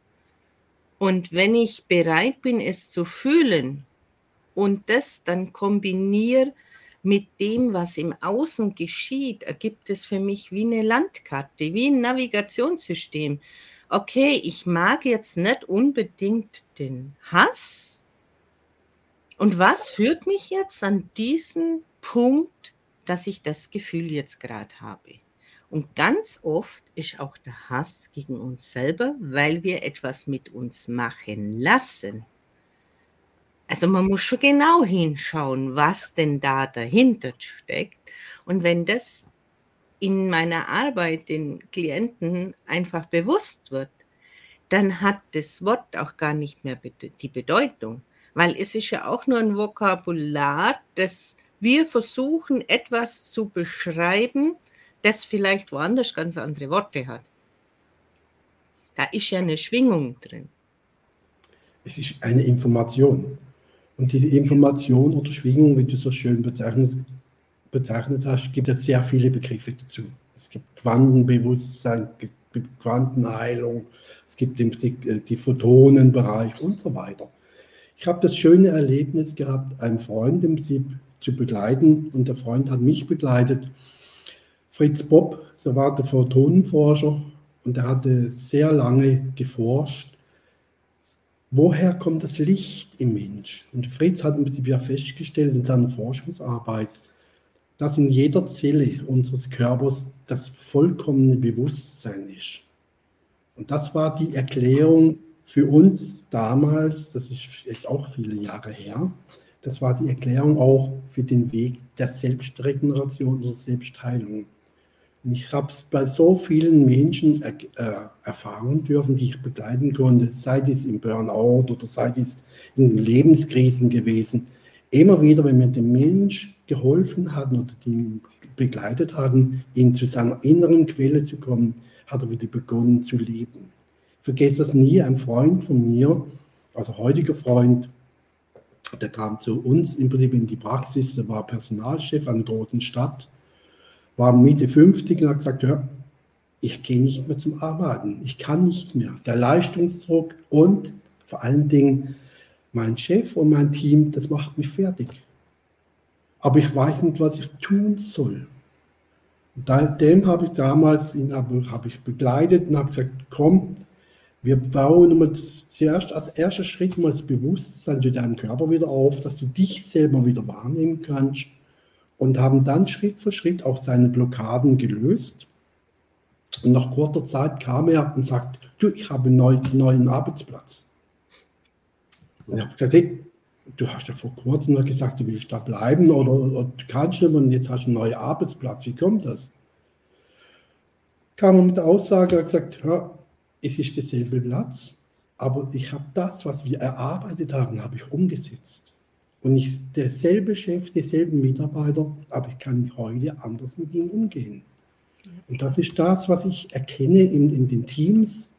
Und wenn ich bereit bin, es zu fühlen und das dann kombiniere mit dem, was im Außen geschieht, ergibt es für mich wie eine Landkarte, wie ein Navigationssystem. Okay, ich mag jetzt nicht unbedingt den Hass. Und was führt mich jetzt an diesen Punkt, dass ich das Gefühl jetzt gerade habe? Und ganz oft ist auch der Hass gegen uns selber, weil wir etwas mit uns machen lassen. Also man muss schon genau hinschauen, was denn da dahinter steckt. Und wenn das in meiner Arbeit den Klienten einfach bewusst wird, dann hat das Wort auch gar nicht mehr die Bedeutung, weil es ist ja auch nur ein Vokabular, das wir versuchen etwas zu beschreiben, das vielleicht woanders ganz andere Worte hat. Da ist ja eine Schwingung drin. Es ist eine Information. Und diese Information oder Schwingung, wie du so schön bezeichnet, bezeichnet hast, gibt es sehr viele Begriffe dazu. Es gibt Quantenbewusstsein, es gibt Quantenheilung, es gibt den, die, die Photonenbereich und so weiter. Ich habe das schöne Erlebnis gehabt, einen Freund im Prinzip zu begleiten und der Freund hat mich begleitet. Fritz Bob, so war der Photonenforscher und er hatte sehr lange geforscht, woher kommt das Licht im Mensch? Und Fritz hat im Prinzip ja festgestellt in seiner Forschungsarbeit, dass in jeder Zelle unseres Körpers das vollkommene Bewusstsein ist. Und das war die Erklärung für uns damals, das ist jetzt auch viele Jahre her, das war die Erklärung auch für den Weg der Selbstregeneration oder Selbstheilung. Ich habe es bei so vielen Menschen er, äh, erfahren dürfen, die ich begleiten konnte, sei dies im Burnout oder sei dies in Lebenskrisen gewesen. Immer wieder, wenn wir dem Mensch geholfen hatten oder die begleitet hatten, ihn zu seiner inneren Quelle zu kommen, hat er wieder begonnen zu leben. Ich vergesse das nie, ein Freund von mir, also heutiger Freund, der kam zu uns im Prinzip in die Praxis, der war Personalchef an der Roten Stadt, war Mitte 50 und hat gesagt, ja, ich gehe nicht mehr zum Arbeiten, ich kann nicht mehr. Der Leistungsdruck und vor allen Dingen mein Chef und mein Team, das macht mich fertig. Aber ich weiß nicht, was ich tun soll. Und dem habe ich damals ihn habe, habe ich begleitet und habe gesagt, komm, wir bauen mal zuerst als erster Schritt mal das Bewusstsein zu deinem Körper wieder auf, dass du dich selber wieder wahrnehmen kannst und haben dann Schritt für Schritt auch seine Blockaden gelöst. Und nach kurzer Zeit kam er und sagt, du, ich habe einen neuen, neuen Arbeitsplatz. Und ich habe gesagt, hey, du hast ja vor kurzem gesagt, du willst da bleiben oder, oder du kannst nicht und jetzt hast du einen neuen Arbeitsplatz. Wie kommt das? Kam er mit der Aussage, er hat gesagt, ja, es ist derselbe Platz, aber ich habe das, was wir erarbeitet haben, habe ich umgesetzt. Und ich, derselbe Chef, dieselben Mitarbeiter, aber ich kann heute anders mit ihnen umgehen. Und das ist das, was ich erkenne in, in den Teams.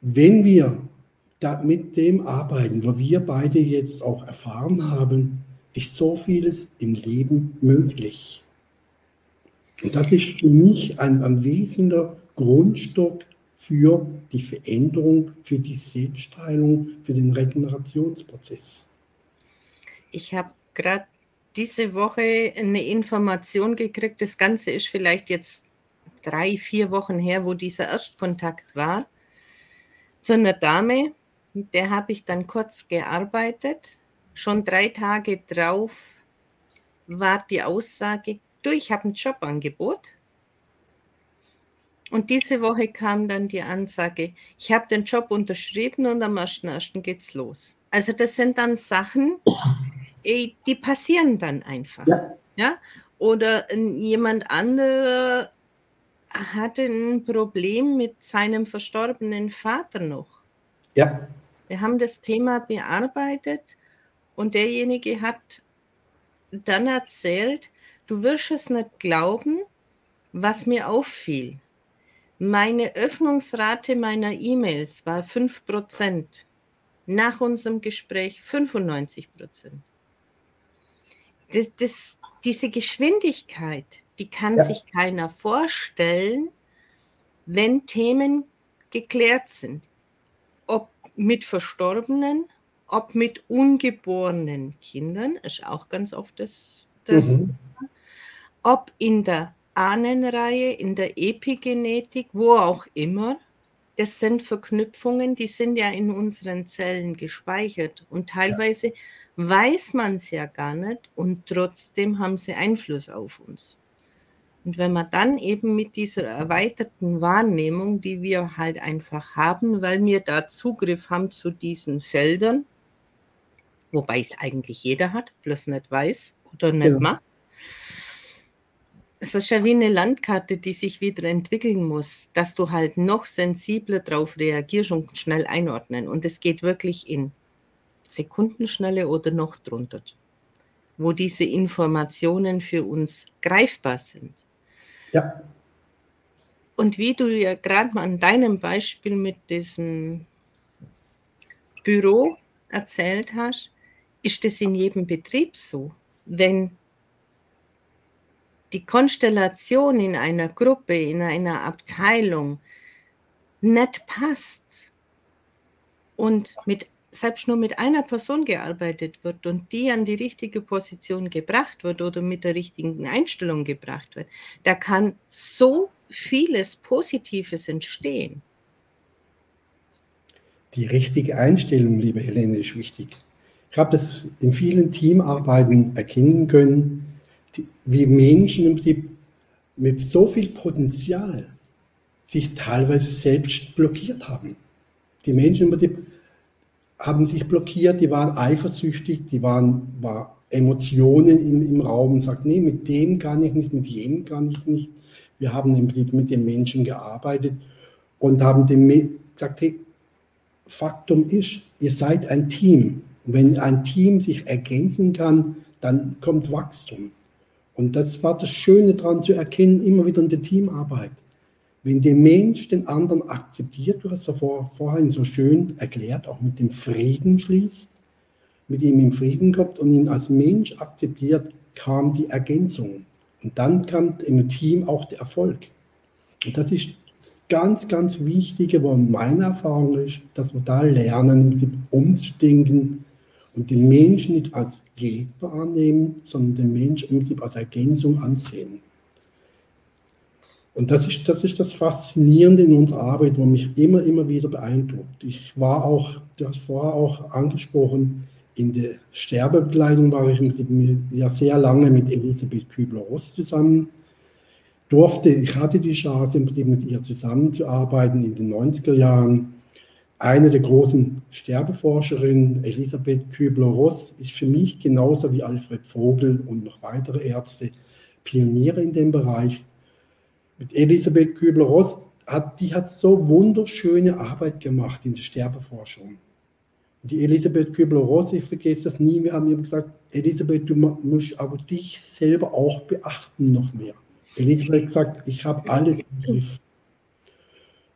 Wenn wir da mit dem arbeiten, was wir beide jetzt auch erfahren haben, ist so vieles im Leben möglich. Und das ist für mich ein, ein wesentlicher Grundstock für die Veränderung, für die Selbstheilung, für den Regenerationsprozess. Ich habe gerade diese Woche eine Information gekriegt. Das Ganze ist vielleicht jetzt drei, vier Wochen her, wo dieser Erstkontakt war, zu einer Dame, mit der habe ich dann kurz gearbeitet. Schon drei Tage drauf war die Aussage, du, ich habe ein Jobangebot und diese Woche kam dann die Ansage, ich habe den Job unterschrieben und am 1.1. geht's los. Also das sind dann Sachen, die passieren dann einfach. Ja. ja? Oder jemand anderer hatte ein Problem mit seinem verstorbenen Vater noch. Ja. Wir haben das Thema bearbeitet und derjenige hat dann erzählt, du wirst es nicht glauben, was mir auffiel. Meine Öffnungsrate meiner E-Mails war 5%. Nach unserem Gespräch 95%. Das, das, diese Geschwindigkeit, die kann ja. sich keiner vorstellen, wenn Themen geklärt sind. Ob mit Verstorbenen, ob mit ungeborenen Kindern, ist auch ganz oft das, das mhm. ob in der Ahnenreihe, in der Epigenetik, wo auch immer. Das sind Verknüpfungen, die sind ja in unseren Zellen gespeichert und teilweise ja. weiß man es ja gar nicht und trotzdem haben sie Einfluss auf uns. Und wenn man dann eben mit dieser erweiterten Wahrnehmung, die wir halt einfach haben, weil wir da Zugriff haben zu diesen Feldern, wobei es eigentlich jeder hat, bloß nicht weiß oder nicht ja. macht, es ist ja wie eine Landkarte, die sich wieder entwickeln muss, dass du halt noch sensibler darauf reagierst und schnell einordnen. Und es geht wirklich in Sekundenschnelle oder noch drunter, wo diese Informationen für uns greifbar sind. Ja. Und wie du ja gerade mal an deinem Beispiel mit diesem Büro erzählt hast, ist das in jedem Betrieb so. Wenn die Konstellation in einer Gruppe, in einer Abteilung nicht passt und mit, selbst nur mit einer Person gearbeitet wird und die an die richtige Position gebracht wird oder mit der richtigen Einstellung gebracht wird, da kann so vieles Positives entstehen. Die richtige Einstellung, liebe Helene, ist wichtig. Ich habe das in vielen Teamarbeiten erkennen können, die, wie Menschen im mit so viel Potenzial sich teilweise selbst blockiert haben. Die Menschen im haben sich blockiert, die waren eifersüchtig, die waren war Emotionen im, im Raum und sagt, nee, mit dem kann ich nicht, mit jedem kann ich nicht. Wir haben im Prinzip mit den Menschen gearbeitet und haben dem gesagt, hey, Faktum ist, ihr seid ein Team. Und wenn ein Team sich ergänzen kann, dann kommt Wachstum. Und das war das Schöne daran zu erkennen, immer wieder in der Teamarbeit. Wenn der Mensch den anderen akzeptiert, du hast ja vor, vorhin so schön erklärt, auch mit dem Frieden schließt, mit ihm in Frieden kommt und ihn als Mensch akzeptiert, kam die Ergänzung. Und dann kam im Team auch der Erfolg. Und das ist das ganz, ganz Wichtige, wo meine Erfahrung ist, dass wir da lernen, umzudenken, und den Menschen nicht als Gegner annehmen, sondern den Menschen im Prinzip als Ergänzung ansehen. Und das ist, das ist das Faszinierende in unserer Arbeit, wo mich immer, immer wieder beeindruckt. Ich war auch, du hast vorher auch angesprochen, in der Sterbebegleitung war ich ja sehr lange mit Elisabeth Kübler-Ross zusammen. Durfte, ich hatte die Chance, mit ihr zusammenzuarbeiten in den 90er Jahren eine der großen Sterbeforscherinnen, Elisabeth Kübler-Ross, ist für mich genauso wie Alfred Vogel und noch weitere Ärzte Pioniere in dem Bereich. Mit Elisabeth Kübler-Ross hat, die hat so wunderschöne Arbeit gemacht in der Sterbeforschung. Die Elisabeth Kübler-Ross, ich vergesse das nie, wir haben ihr gesagt, Elisabeth, du musst aber dich selber auch beachten noch mehr. Elisabeth gesagt, ich habe alles im Griff.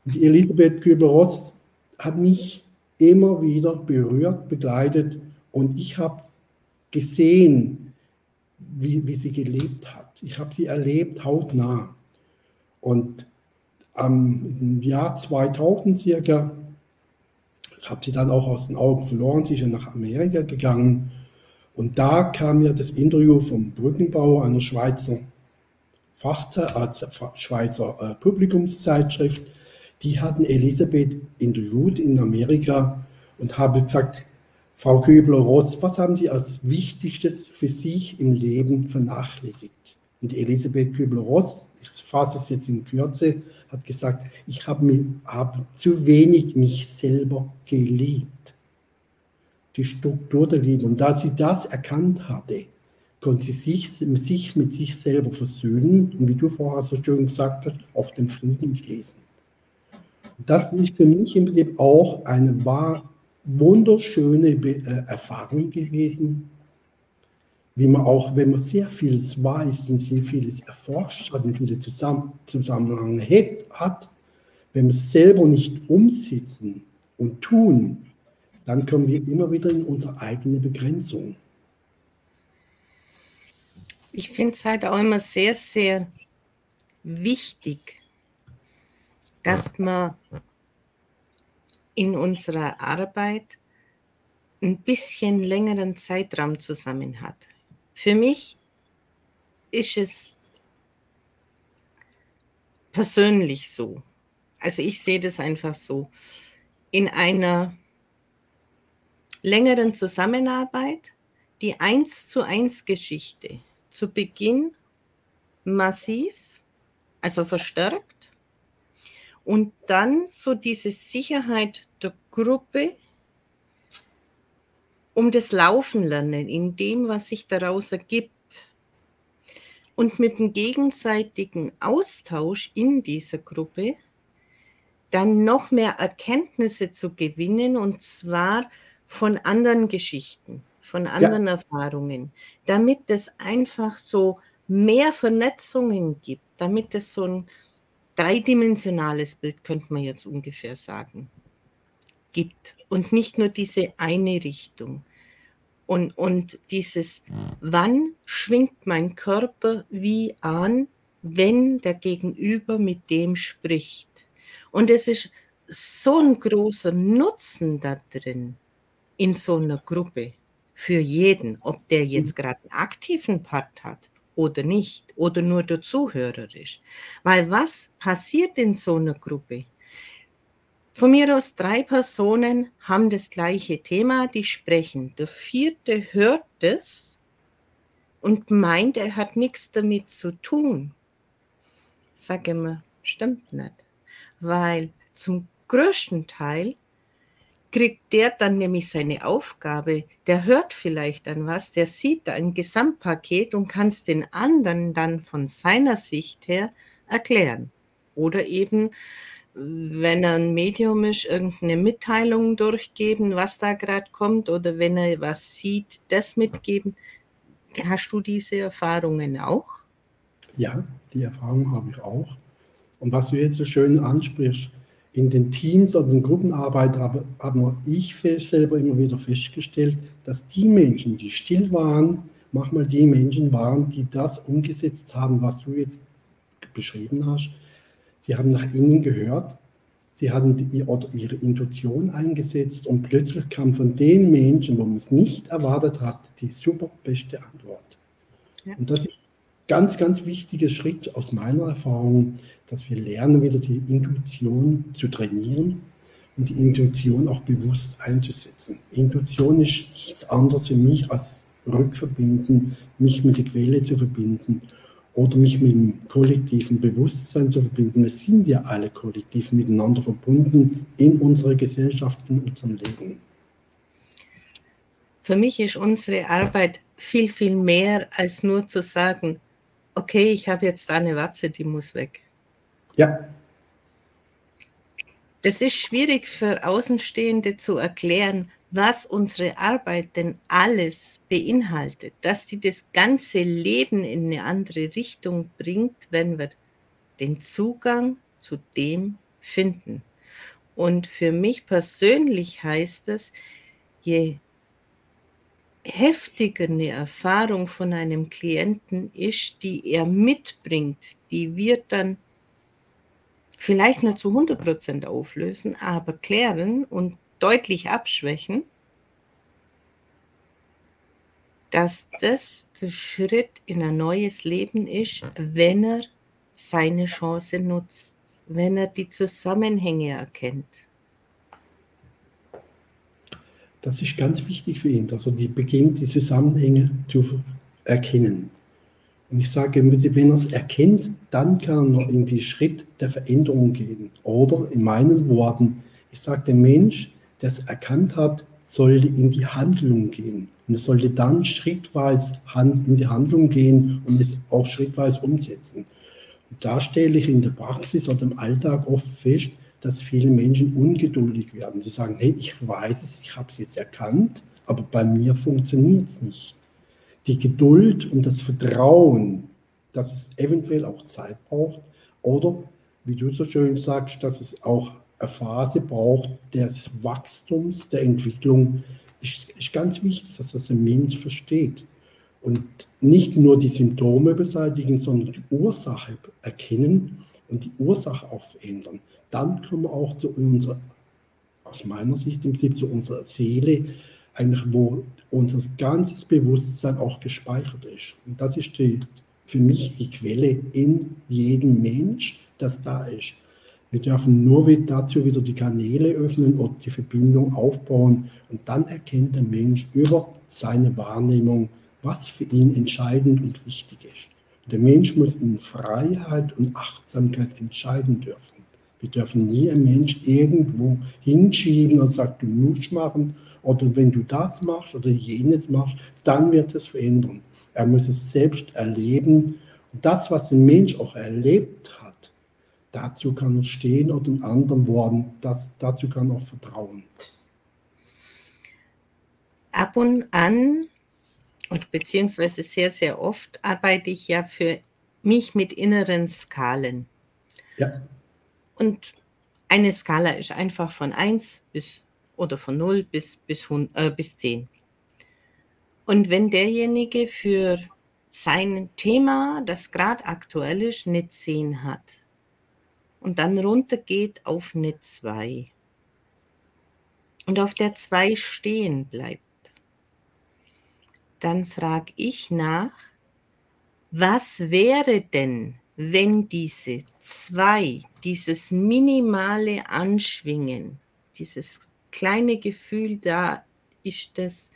Die Elisabeth Kübler-Ross hat mich immer wieder berührt, begleitet und ich habe gesehen, wie, wie sie gelebt hat. Ich habe sie erlebt, hautnah. Und am, im Jahr 2000 circa habe sie dann auch aus den Augen verloren, sie ist ja nach Amerika gegangen. Und da kam ja das Interview vom Brückenbau, einer Schweizer Fach, also Schweizer äh, Publikumszeitschrift, die hatten Elisabeth interviewt in Amerika und haben gesagt, Frau Köbler-Ross, was haben Sie als Wichtigstes für sich im Leben vernachlässigt? Und Elisabeth Köbler-Ross, ich fasse es jetzt in Kürze, hat gesagt, ich habe hab zu wenig mich selber geliebt. Die Struktur der Liebe. Und da sie das erkannt hatte, konnte sie sich, sich mit sich selber versöhnen und wie du vorher so schön gesagt hast, auch den Frieden schließen. Das ist für mich im Prinzip auch eine wahr wunderschöne äh, Erfahrung gewesen, wie man auch, wenn man sehr vieles weiß und sehr vieles erforscht hat und viele Zusammen Zusammenhänge hat, wenn wir es selber nicht umsetzen und tun, dann kommen wir immer wieder in unsere eigene Begrenzung. Ich finde es halt auch immer sehr, sehr wichtig, dass man in unserer Arbeit ein bisschen längeren Zeitraum zusammen hat. Für mich ist es persönlich so. Also ich sehe das einfach so. In einer längeren Zusammenarbeit die eins zu eins Geschichte zu Beginn massiv, also verstärkt und dann so diese Sicherheit der Gruppe um das Laufen lernen, in dem, was sich daraus ergibt. und mit dem gegenseitigen Austausch in dieser Gruppe dann noch mehr Erkenntnisse zu gewinnen und zwar von anderen Geschichten, von anderen ja. Erfahrungen, damit es einfach so mehr Vernetzungen gibt, damit es so ein dreidimensionales Bild, könnte man jetzt ungefähr sagen, gibt und nicht nur diese eine Richtung. Und, und dieses, wann schwingt mein Körper wie an, wenn der Gegenüber mit dem spricht. Und es ist so ein großer Nutzen da drin in so einer Gruppe für jeden, ob der jetzt mhm. gerade einen aktiven Part hat oder nicht oder nur der Zuhörer ist. Weil was passiert in so einer Gruppe? Von mir aus drei Personen haben das gleiche Thema, die sprechen. Der vierte hört es und meint, er hat nichts damit zu tun. Sage immer, stimmt nicht. Weil zum größten Teil kriegt der dann nämlich seine Aufgabe, der hört vielleicht an was, der sieht ein Gesamtpaket und kann es den anderen dann von seiner Sicht her erklären. Oder eben wenn er ein Medium ist, irgendeine Mitteilung durchgeben, was da gerade kommt, oder wenn er was sieht, das mitgeben. Hast du diese Erfahrungen auch? Ja, die Erfahrung habe ich auch. Und was du jetzt so schön ansprichst, in den Teams oder in Gruppenarbeit habe, habe ich selber immer wieder festgestellt, dass die Menschen, die still waren, manchmal die Menschen waren, die das umgesetzt haben, was du jetzt beschrieben hast, Sie haben nach innen gehört, sie haben die, ihre Intuition eingesetzt und plötzlich kam von den Menschen, wo man es nicht erwartet hat, die super beste Antwort. Ja. Und das ist ganz, ganz wichtiger Schritt aus meiner Erfahrung, dass wir lernen, wieder die Intuition zu trainieren und die Intuition auch bewusst einzusetzen. Intuition ist nichts anderes für mich als Rückverbinden, mich mit der Quelle zu verbinden oder mich mit dem kollektiven Bewusstsein zu verbinden. Wir sind ja alle kollektiv miteinander verbunden in unserer Gesellschaft, in unserem Leben. Für mich ist unsere Arbeit viel, viel mehr als nur zu sagen, okay, ich habe jetzt eine Watze, die muss weg. Ja. Das ist schwierig für Außenstehende zu erklären, was unsere Arbeit denn alles beinhaltet, dass sie das ganze Leben in eine andere Richtung bringt, wenn wir den Zugang zu dem finden. Und für mich persönlich heißt es, je heftiger eine Erfahrung von einem Klienten ist, die er mitbringt, die wir dann vielleicht nicht zu 100 Prozent auflösen, aber klären und deutlich abschwächen, dass das der Schritt in ein neues Leben ist, wenn er seine Chance nutzt, wenn er die Zusammenhänge erkennt. Das ist ganz wichtig für ihn, dass er die beginnt, die Zusammenhänge zu erkennen. Und ich sage, wenn er es erkennt, dann kann er in die Schritt der Veränderung gehen. Oder in meinen Worten, ich sage, der Mensch der es erkannt hat, sollte in die Handlung gehen. Und es sollte dann schrittweise in die Handlung gehen und es auch schrittweise umsetzen. Und da stelle ich in der Praxis oder im Alltag oft fest, dass viele Menschen ungeduldig werden. Sie sagen, hey, ich weiß es, ich habe es jetzt erkannt, aber bei mir funktioniert es nicht. Die Geduld und das Vertrauen, dass es eventuell auch Zeit braucht oder, wie du so schön sagst, dass es auch Phase braucht des Wachstums, der Entwicklung, ist, ist ganz wichtig, dass das ein Mensch versteht. Und nicht nur die Symptome beseitigen, sondern die Ursache erkennen und die Ursache auch verändern. Dann kommen wir auch zu unserer, aus meiner Sicht im Prinzip zu unserer Seele, eigentlich wo unser ganzes Bewusstsein auch gespeichert ist. Und das ist die, für mich die Quelle in jedem Mensch, das da ist. Wir dürfen nur dazu wieder die Kanäle öffnen oder die Verbindung aufbauen und dann erkennt der Mensch über seine Wahrnehmung, was für ihn entscheidend und wichtig ist. Und der Mensch muss in Freiheit und Achtsamkeit entscheiden dürfen. Wir dürfen nie einen Mensch irgendwo hinschieben und sagen, du musst machen oder wenn du das machst oder jenes machst, dann wird es verändern. Er muss es selbst erleben das, was der Mensch auch erlebt hat, dazu kann er stehen oder in anderen Worten, das, dazu kann er vertrauen. Ab und an und beziehungsweise sehr, sehr oft arbeite ich ja für mich mit inneren Skalen. Ja. Und eine Skala ist einfach von 1 bis oder von 0 bis, bis, äh, bis 10. Und wenn derjenige für sein Thema, das gerade aktuell ist, eine 10 hat und dann runtergeht auf eine 2 und auf der 2 stehen bleibt, dann frage ich nach, was wäre denn, wenn diese 2, dieses minimale Anschwingen, dieses kleine Gefühl da ist, das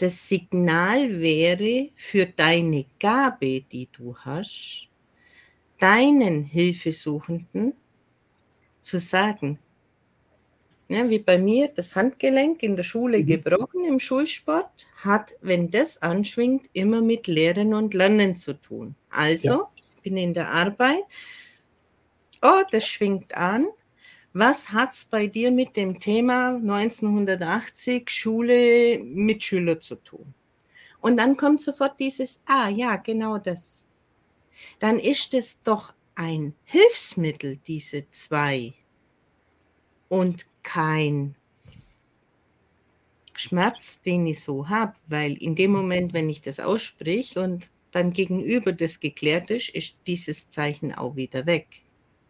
das Signal wäre für deine Gabe, die du hast, deinen Hilfesuchenden zu sagen, ja, wie bei mir das Handgelenk in der Schule mhm. gebrochen im Schulsport, hat, wenn das anschwingt, immer mit Lehren und Lernen zu tun. Also, ja. Bin in der Arbeit, oh, das schwingt an, was hat es bei dir mit dem Thema 1980 Schule mit Schüler zu tun? Und dann kommt sofort dieses, ah ja, genau das. Dann ist es doch ein Hilfsmittel, diese zwei, und kein Schmerz, den ich so habe, weil in dem Moment, wenn ich das aussprich und beim Gegenüber das geklärt ist, ist dieses Zeichen auch wieder weg.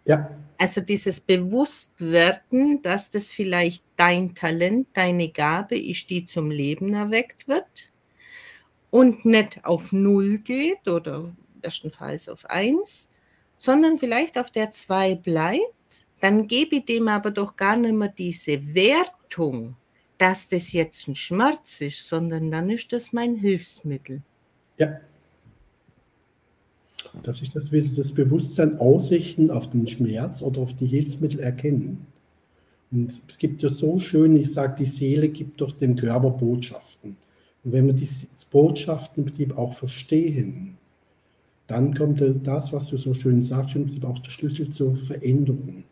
Ja. Also dieses Bewusstwerden, dass das vielleicht dein Talent, deine Gabe ist, die zum Leben erweckt wird und nicht auf Null geht oder bestenfalls auf Eins, sondern vielleicht auf der Zwei bleibt, dann gebe ich dem aber doch gar nicht mehr diese Wertung, dass das jetzt ein Schmerz ist, sondern dann ist das mein Hilfsmittel. Ja dass ich das, das Bewusstsein ausrichten auf den Schmerz oder auf die Hilfsmittel erkennen. Und es gibt ja so schön, ich sage, die Seele gibt doch dem Körper Botschaften. Und wenn wir die Botschaften im Prinzip auch verstehen, dann kommt das, was du so schön sagst, im Prinzip auch der Schlüssel zur Veränderung.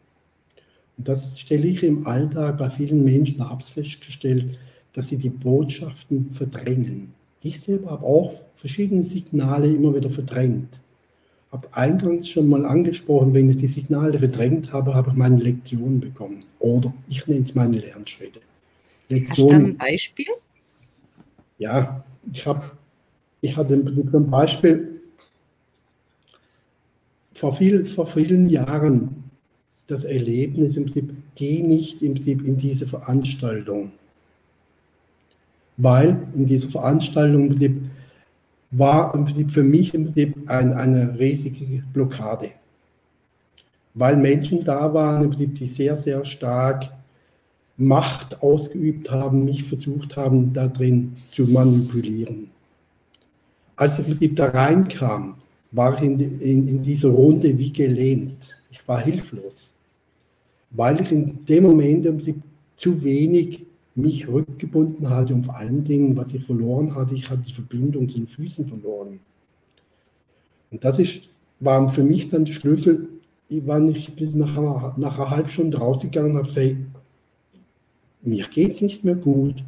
Und das stelle ich im Alltag bei vielen Menschen, habe es festgestellt, dass sie die Botschaften verdrängen. Ich selber habe auch verschiedene Signale immer wieder verdrängt habe eingangs schon mal angesprochen, wenn ich die Signale verdrängt habe, habe ich meine Lektion bekommen. Oder ich nenne es meine Lernschritte. Lektion, Hast du ein Beispiel? Ja, ich, habe, ich hatte im Prinzip ein Beispiel vor, viel, vor vielen Jahren das Erlebnis im Prinzip, geh nicht im Prinzip in diese Veranstaltung. Weil in dieser Veranstaltung im Prinzip war im Prinzip für mich im Prinzip ein, eine riesige Blockade. Weil Menschen da waren, im Prinzip, die sehr, sehr stark Macht ausgeübt haben, mich versucht haben, da drin zu manipulieren. Als ich im Prinzip da reinkam, war ich in, in, in dieser Runde wie gelähmt. Ich war hilflos, weil ich in dem Moment im Prinzip zu wenig mich rückgebunden hatte und vor allen Dingen, was ich verloren hatte, ich hatte die Verbindung zu den Füßen verloren. Und das ist, war für mich dann der Schlüssel. Ich war nicht bis nach, einer, nach einer halben Stunde rausgegangen und habe gesagt, mir geht es nicht mehr gut.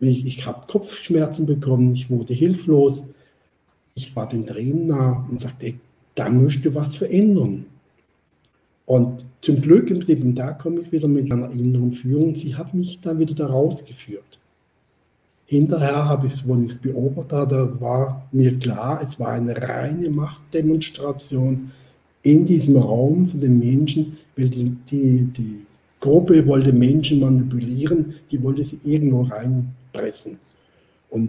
Ich, ich habe Kopfschmerzen bekommen, ich wurde hilflos. Ich war den Tränen nah und sagte, da möchte was verändern. Und zum Glück im Prinzip, da komme ich wieder mit einer inneren Führung, sie hat mich dann wieder da rausgeführt. Hinterher habe ich es, wenn ich es beobachtet habe, war mir klar, es war eine reine Machtdemonstration in diesem Raum von den Menschen, weil die, die, die Gruppe wollte Menschen manipulieren, die wollte sie irgendwo reinpressen. Und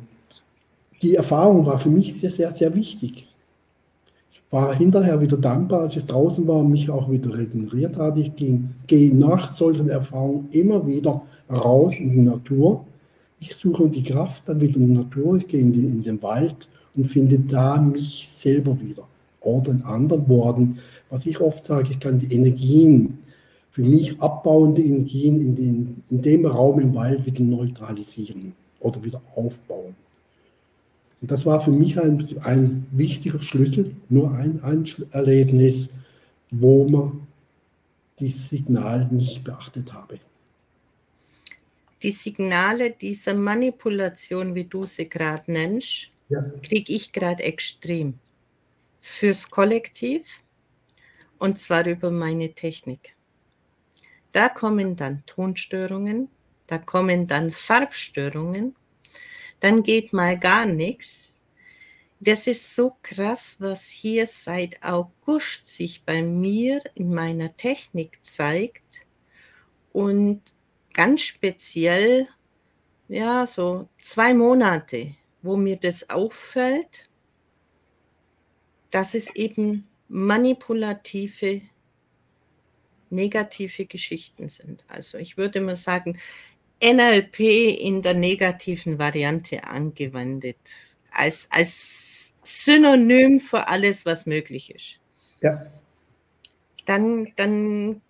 die Erfahrung war für mich sehr, sehr, sehr wichtig war hinterher wieder dankbar, als ich draußen war und mich auch wieder regeneriert hatte. Ich ging, gehe nach solchen Erfahrungen immer wieder raus in die Natur. Ich suche die Kraft dann wieder in die Natur, ich gehe in, die, in den Wald und finde da mich selber wieder. Oder in anderen Worten, was ich oft sage, ich kann die Energien, für mich abbauende Energien in, den, in dem Raum im Wald wieder neutralisieren oder wieder aufbauen. Und das war für mich ein, ein wichtiger Schlüssel, nur ein, ein Erlebnis, wo man das Signal nicht beachtet habe. Die Signale dieser Manipulation, wie du sie gerade nennst, ja. kriege ich gerade extrem. Fürs Kollektiv und zwar über meine Technik. Da kommen dann Tonstörungen, da kommen dann Farbstörungen, dann geht mal gar nichts. Das ist so krass, was hier seit August sich bei mir in meiner Technik zeigt und ganz speziell, ja, so zwei Monate, wo mir das auffällt, dass es eben manipulative, negative Geschichten sind. Also ich würde mal sagen, NLP in der negativen Variante angewendet, als, als Synonym für alles, was möglich ist. Ja. Dann, dann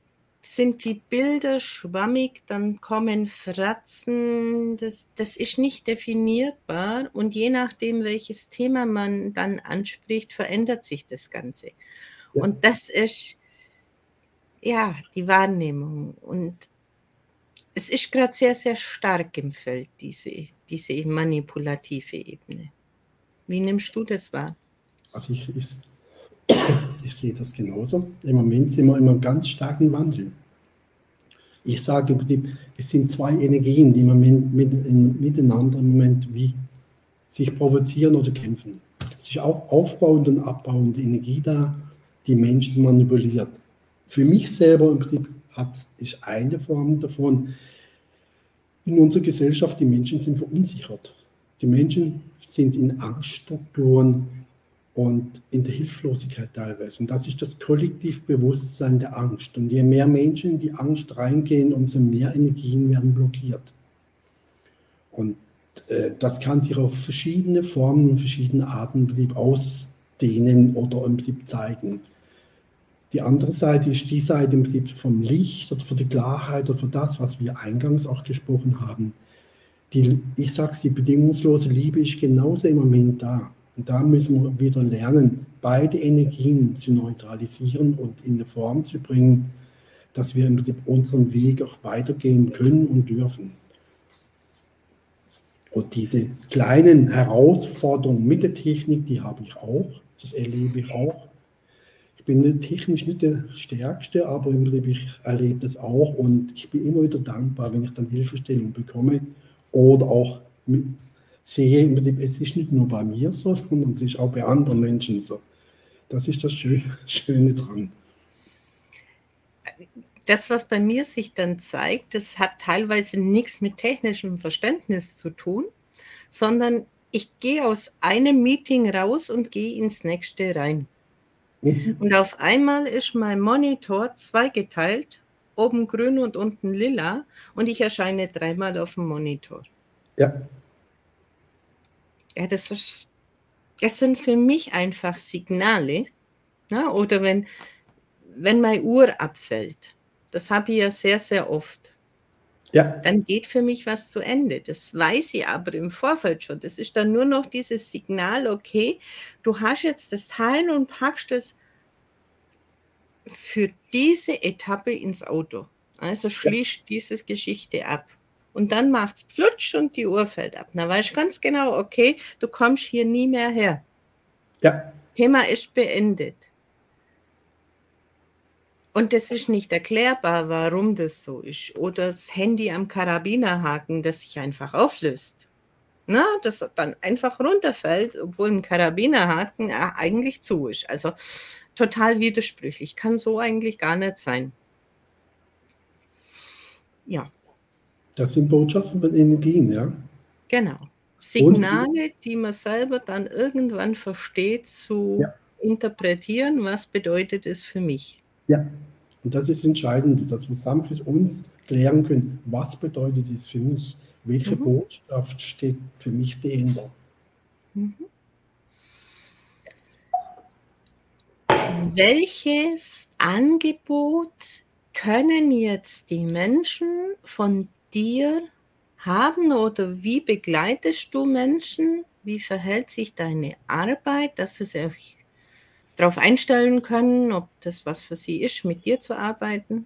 sind die Bilder schwammig, dann kommen Fratzen, das, das ist nicht definierbar und je nachdem, welches Thema man dann anspricht, verändert sich das Ganze. Ja. Und das ist ja die Wahrnehmung und es ist gerade sehr, sehr stark im Feld, diese, diese manipulative Ebene. Wie nimmst du das wahr? Also ich, ich, [COUGHS] ich sehe das genauso. Im Moment sind wir in einem ganz starken Wandel. Ich sage im Prinzip, es sind zwei Energien, die man mit, mit, miteinander im Moment wie sich provozieren oder kämpfen. Es ist auch aufbauende und abbauende Energie da, die Menschen manipuliert. Für mich selber im Prinzip hat, ist eine Form davon, in unserer Gesellschaft, die Menschen sind verunsichert. Die Menschen sind in Angststrukturen, und in der Hilflosigkeit teilweise. Und das ist das Kollektivbewusstsein der Angst. Und je mehr Menschen in die Angst reingehen, umso mehr Energien werden blockiert. Und äh, das kann sich auf verschiedene Formen und verschiedene Arten ausdehnen oder im Prinzip zeigen. Die andere Seite ist die Seite im Prinzip vom Licht oder für die Klarheit oder für das, was wir eingangs auch gesprochen haben. Die, ich sage es, die bedingungslose Liebe ist genauso im Moment da. Und da müssen wir wieder lernen, beide Energien zu neutralisieren und in eine Form zu bringen, dass wir im Prinzip unseren Weg auch weitergehen können und dürfen. Und diese kleinen Herausforderungen mit der Technik, die habe ich auch, das erlebe ich auch. Ich bin technisch nicht der Stärkste, aber im Prinzip ich erlebe das auch und ich bin immer wieder dankbar, wenn ich dann Hilfestellung bekomme oder auch mit, sehe im Prinzip, es ist nicht nur bei mir so, [LAUGHS] sondern es ist auch bei anderen Menschen so. Das ist das Schöne, [LAUGHS] Schöne dran. Das, was bei mir sich dann zeigt, das hat teilweise nichts mit technischem Verständnis zu tun, sondern ich gehe aus einem Meeting raus und gehe ins nächste rein. Mhm. Und auf einmal ist mein Monitor zweigeteilt, oben grün und unten lila, und ich erscheine dreimal auf dem Monitor. Ja. Ja, das, ist, das sind für mich einfach Signale. Na, ne? oder wenn, wenn meine Uhr abfällt, das habe ich ja sehr, sehr oft. Ja. Dann geht für mich was zu Ende. Das weiß ich aber im Vorfeld schon. Das ist dann nur noch dieses Signal, okay, du hast jetzt das Teil und packst es für diese Etappe ins Auto. Also schließt ja. diese Geschichte ab und dann macht es flutsch und die Uhr fällt ab. Na, weißt du ganz genau, okay, du kommst hier nie mehr her. Ja. Thema ist beendet. Und das ist nicht erklärbar, warum das so ist. Oder das Handy am Karabinerhaken, das sich einfach auflöst. Na, das dann einfach runterfällt, obwohl ein Karabinerhaken eigentlich zu ist. Also total widersprüchlich. Kann so eigentlich gar nicht sein. Ja. Das sind Botschaften von Energien, ja? Genau. Signale, die man selber dann irgendwann versteht, zu ja. interpretieren, was bedeutet es für mich. Ja, und das ist entscheidend, dass wir zusammen für uns klären können, was bedeutet es für mich, welche mhm. Botschaft steht für mich dahinter. Mhm. Welches Angebot können jetzt die Menschen von dir haben oder wie begleitest du Menschen wie verhält sich deine Arbeit, dass sie sich darauf einstellen können, ob das was für sie ist, mit dir zu arbeiten?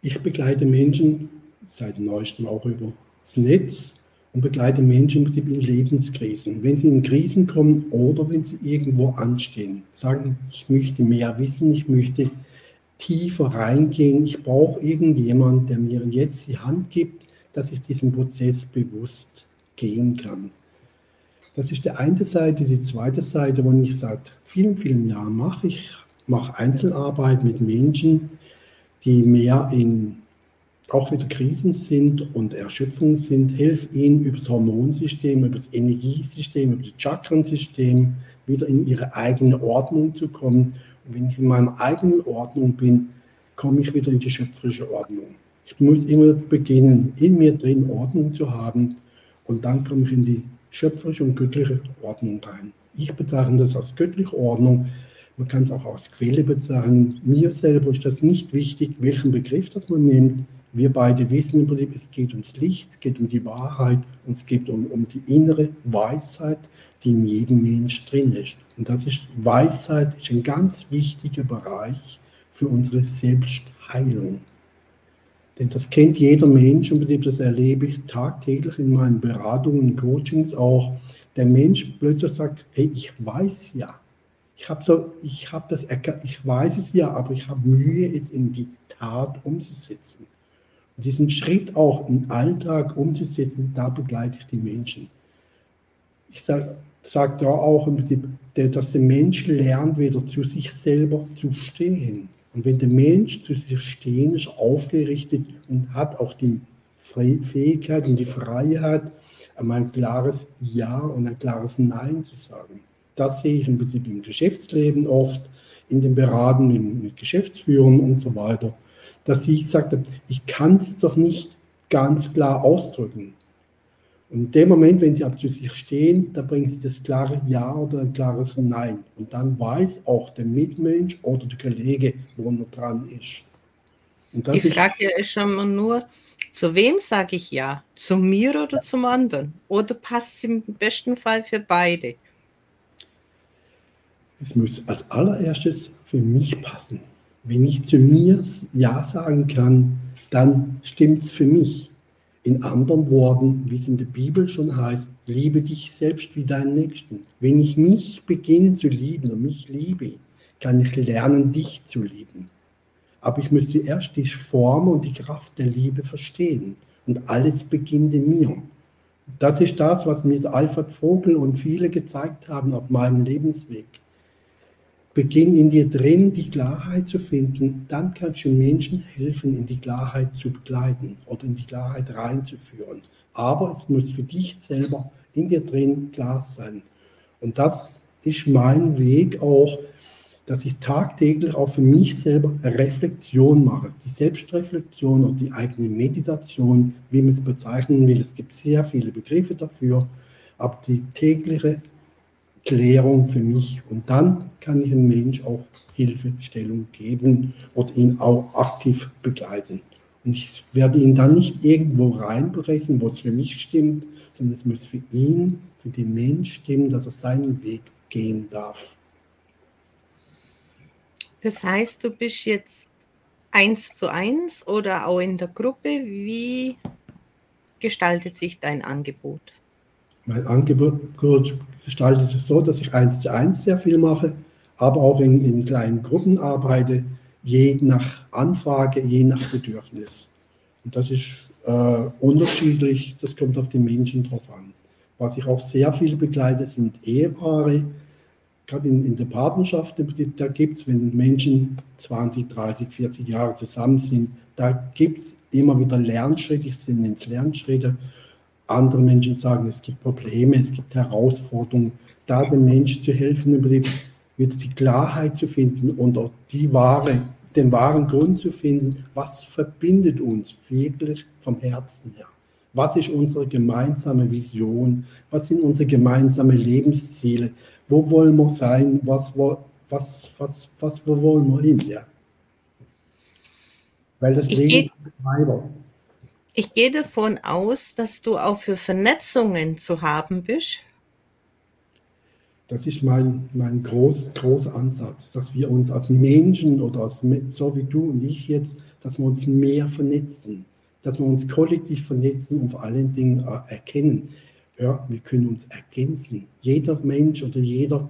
Ich begleite Menschen seit neuestem auch über das Netz und begleite Menschen in Lebenskrisen. Wenn sie in Krisen kommen oder wenn sie irgendwo anstehen, sagen, ich möchte mehr wissen, ich möchte tiefer reingehen, ich brauche irgendjemand, der mir jetzt die Hand gibt, dass ich diesen Prozess bewusst gehen kann. Das ist die eine Seite. Die zweite Seite, wo ich seit vielen, vielen Jahren mache, ich mache Einzelarbeit mit Menschen, die mehr in auch wieder Krisen sind und Erschöpfung sind, helfe ihnen über das Hormonsystem, über das Energiesystem, über das Chakrensystem wieder in ihre eigene Ordnung zu kommen. Und wenn ich in meiner eigenen Ordnung bin, komme ich wieder in die schöpferische Ordnung. Ich muss immer beginnen, in mir drin Ordnung zu haben und dann komme ich in die schöpferische und göttliche Ordnung rein. Ich bezeichne das als göttliche Ordnung. Man kann es auch als Quelle bezeichnen. Mir selber ist das nicht wichtig, welchen Begriff das man nimmt. Wir beide wissen im Prinzip, es geht ums Licht, es geht um die Wahrheit und es geht um, um die innere Weisheit, die in jedem Mensch drin ist. Und das ist Weisheit ist ein ganz wichtiger Bereich für unsere Selbstheilung. Denn das kennt jeder Mensch, im das erlebe ich tagtäglich in meinen Beratungen und Coachings auch. Der Mensch plötzlich sagt, ey, ich weiß ja, ich habe so, ich habe das ich weiß es ja, aber ich habe Mühe, es in die Tat umzusetzen. Und diesen Schritt auch im Alltag umzusetzen, da begleite ich die Menschen. Ich sage sag da auch, dass der Mensch lernt, wieder zu sich selber zu stehen. Und wenn der Mensch zu sich stehen ist, aufgerichtet und hat auch die Fähigkeit und die Freiheit, einmal ein klares Ja und ein klares Nein zu sagen. Das sehe ich im Prinzip im Geschäftsleben oft, in den Beraten mit Geschäftsführern und so weiter dass sie gesagt hat, ich kann es doch nicht ganz klar ausdrücken. Und in dem Moment, wenn sie ab zu sich stehen, dann bringen sie das klare Ja oder ein klares Nein. Und dann weiß auch der Mitmensch oder der Kollege, wo er dran ist. Die Frage ist schon mal nur, zu wem sage ich Ja? Zu mir oder ja. zum anderen? Oder passt es im besten Fall für beide? Es muss als allererstes für mich passen. Wenn ich zu mir Ja sagen kann, dann stimmt es für mich. In anderen Worten, wie es in der Bibel schon heißt, liebe dich selbst wie deinen Nächsten. Wenn ich mich beginne zu lieben und mich liebe, kann ich lernen, dich zu lieben. Aber ich müsste erst die Form und die Kraft der Liebe verstehen. Und alles beginnt in mir. Das ist das, was mir Alfred Vogel und viele gezeigt haben auf meinem Lebensweg. Beginn in dir drin die Klarheit zu finden, dann kannst du Menschen helfen, in die Klarheit zu begleiten oder in die Klarheit reinzuführen. Aber es muss für dich selber in dir drin klar sein. Und das ist mein Weg auch, dass ich tagtäglich auch für mich selber Reflexion mache. Die Selbstreflexion und die eigene Meditation, wie man es bezeichnen will. Es gibt sehr viele Begriffe dafür, aber die tägliche Klärung für mich. Und dann kann ich einem Mensch auch Hilfestellung geben und ihn auch aktiv begleiten. Und ich werde ihn dann nicht irgendwo reinpressen, wo es für mich stimmt, sondern es muss für ihn, für den Mensch stimmen, dass er seinen Weg gehen darf. Das heißt, du bist jetzt eins zu eins oder auch in der Gruppe. Wie gestaltet sich dein Angebot? Mein Angebot gestaltet sich so, dass ich eins zu eins sehr viel mache, aber auch in, in kleinen Gruppen arbeite, je nach Anfrage, je nach Bedürfnis. Und das ist äh, unterschiedlich, das kommt auf die Menschen drauf an. Was ich auch sehr viel begleite, sind Ehepaare, gerade in, in der Partnerschaft, da gibt es, wenn Menschen 20, 30, 40 Jahre zusammen sind, da gibt es immer wieder Lernschritte, ich nenne es Lernschritte, andere Menschen sagen, es gibt Probleme, es gibt Herausforderungen, da dem Menschen zu helfen, Prinzip wieder die Klarheit zu finden und auch die wahre, den wahren Grund zu finden, was verbindet uns wirklich vom Herzen her. Was ist unsere gemeinsame Vision? Was sind unsere gemeinsamen Lebensziele? Wo wollen wir sein? Was, was, was, was, wo wollen wir hin? Ja? Weil das ich Leben geht weiter. Ich gehe davon aus, dass du auch für Vernetzungen zu haben bist. Das ist mein, mein groß, großer Ansatz, dass wir uns als Menschen oder als, so wie du und ich jetzt, dass wir uns mehr vernetzen, dass wir uns kollektiv vernetzen und vor allen Dingen erkennen, ja, wir können uns ergänzen. Jeder Mensch oder jeder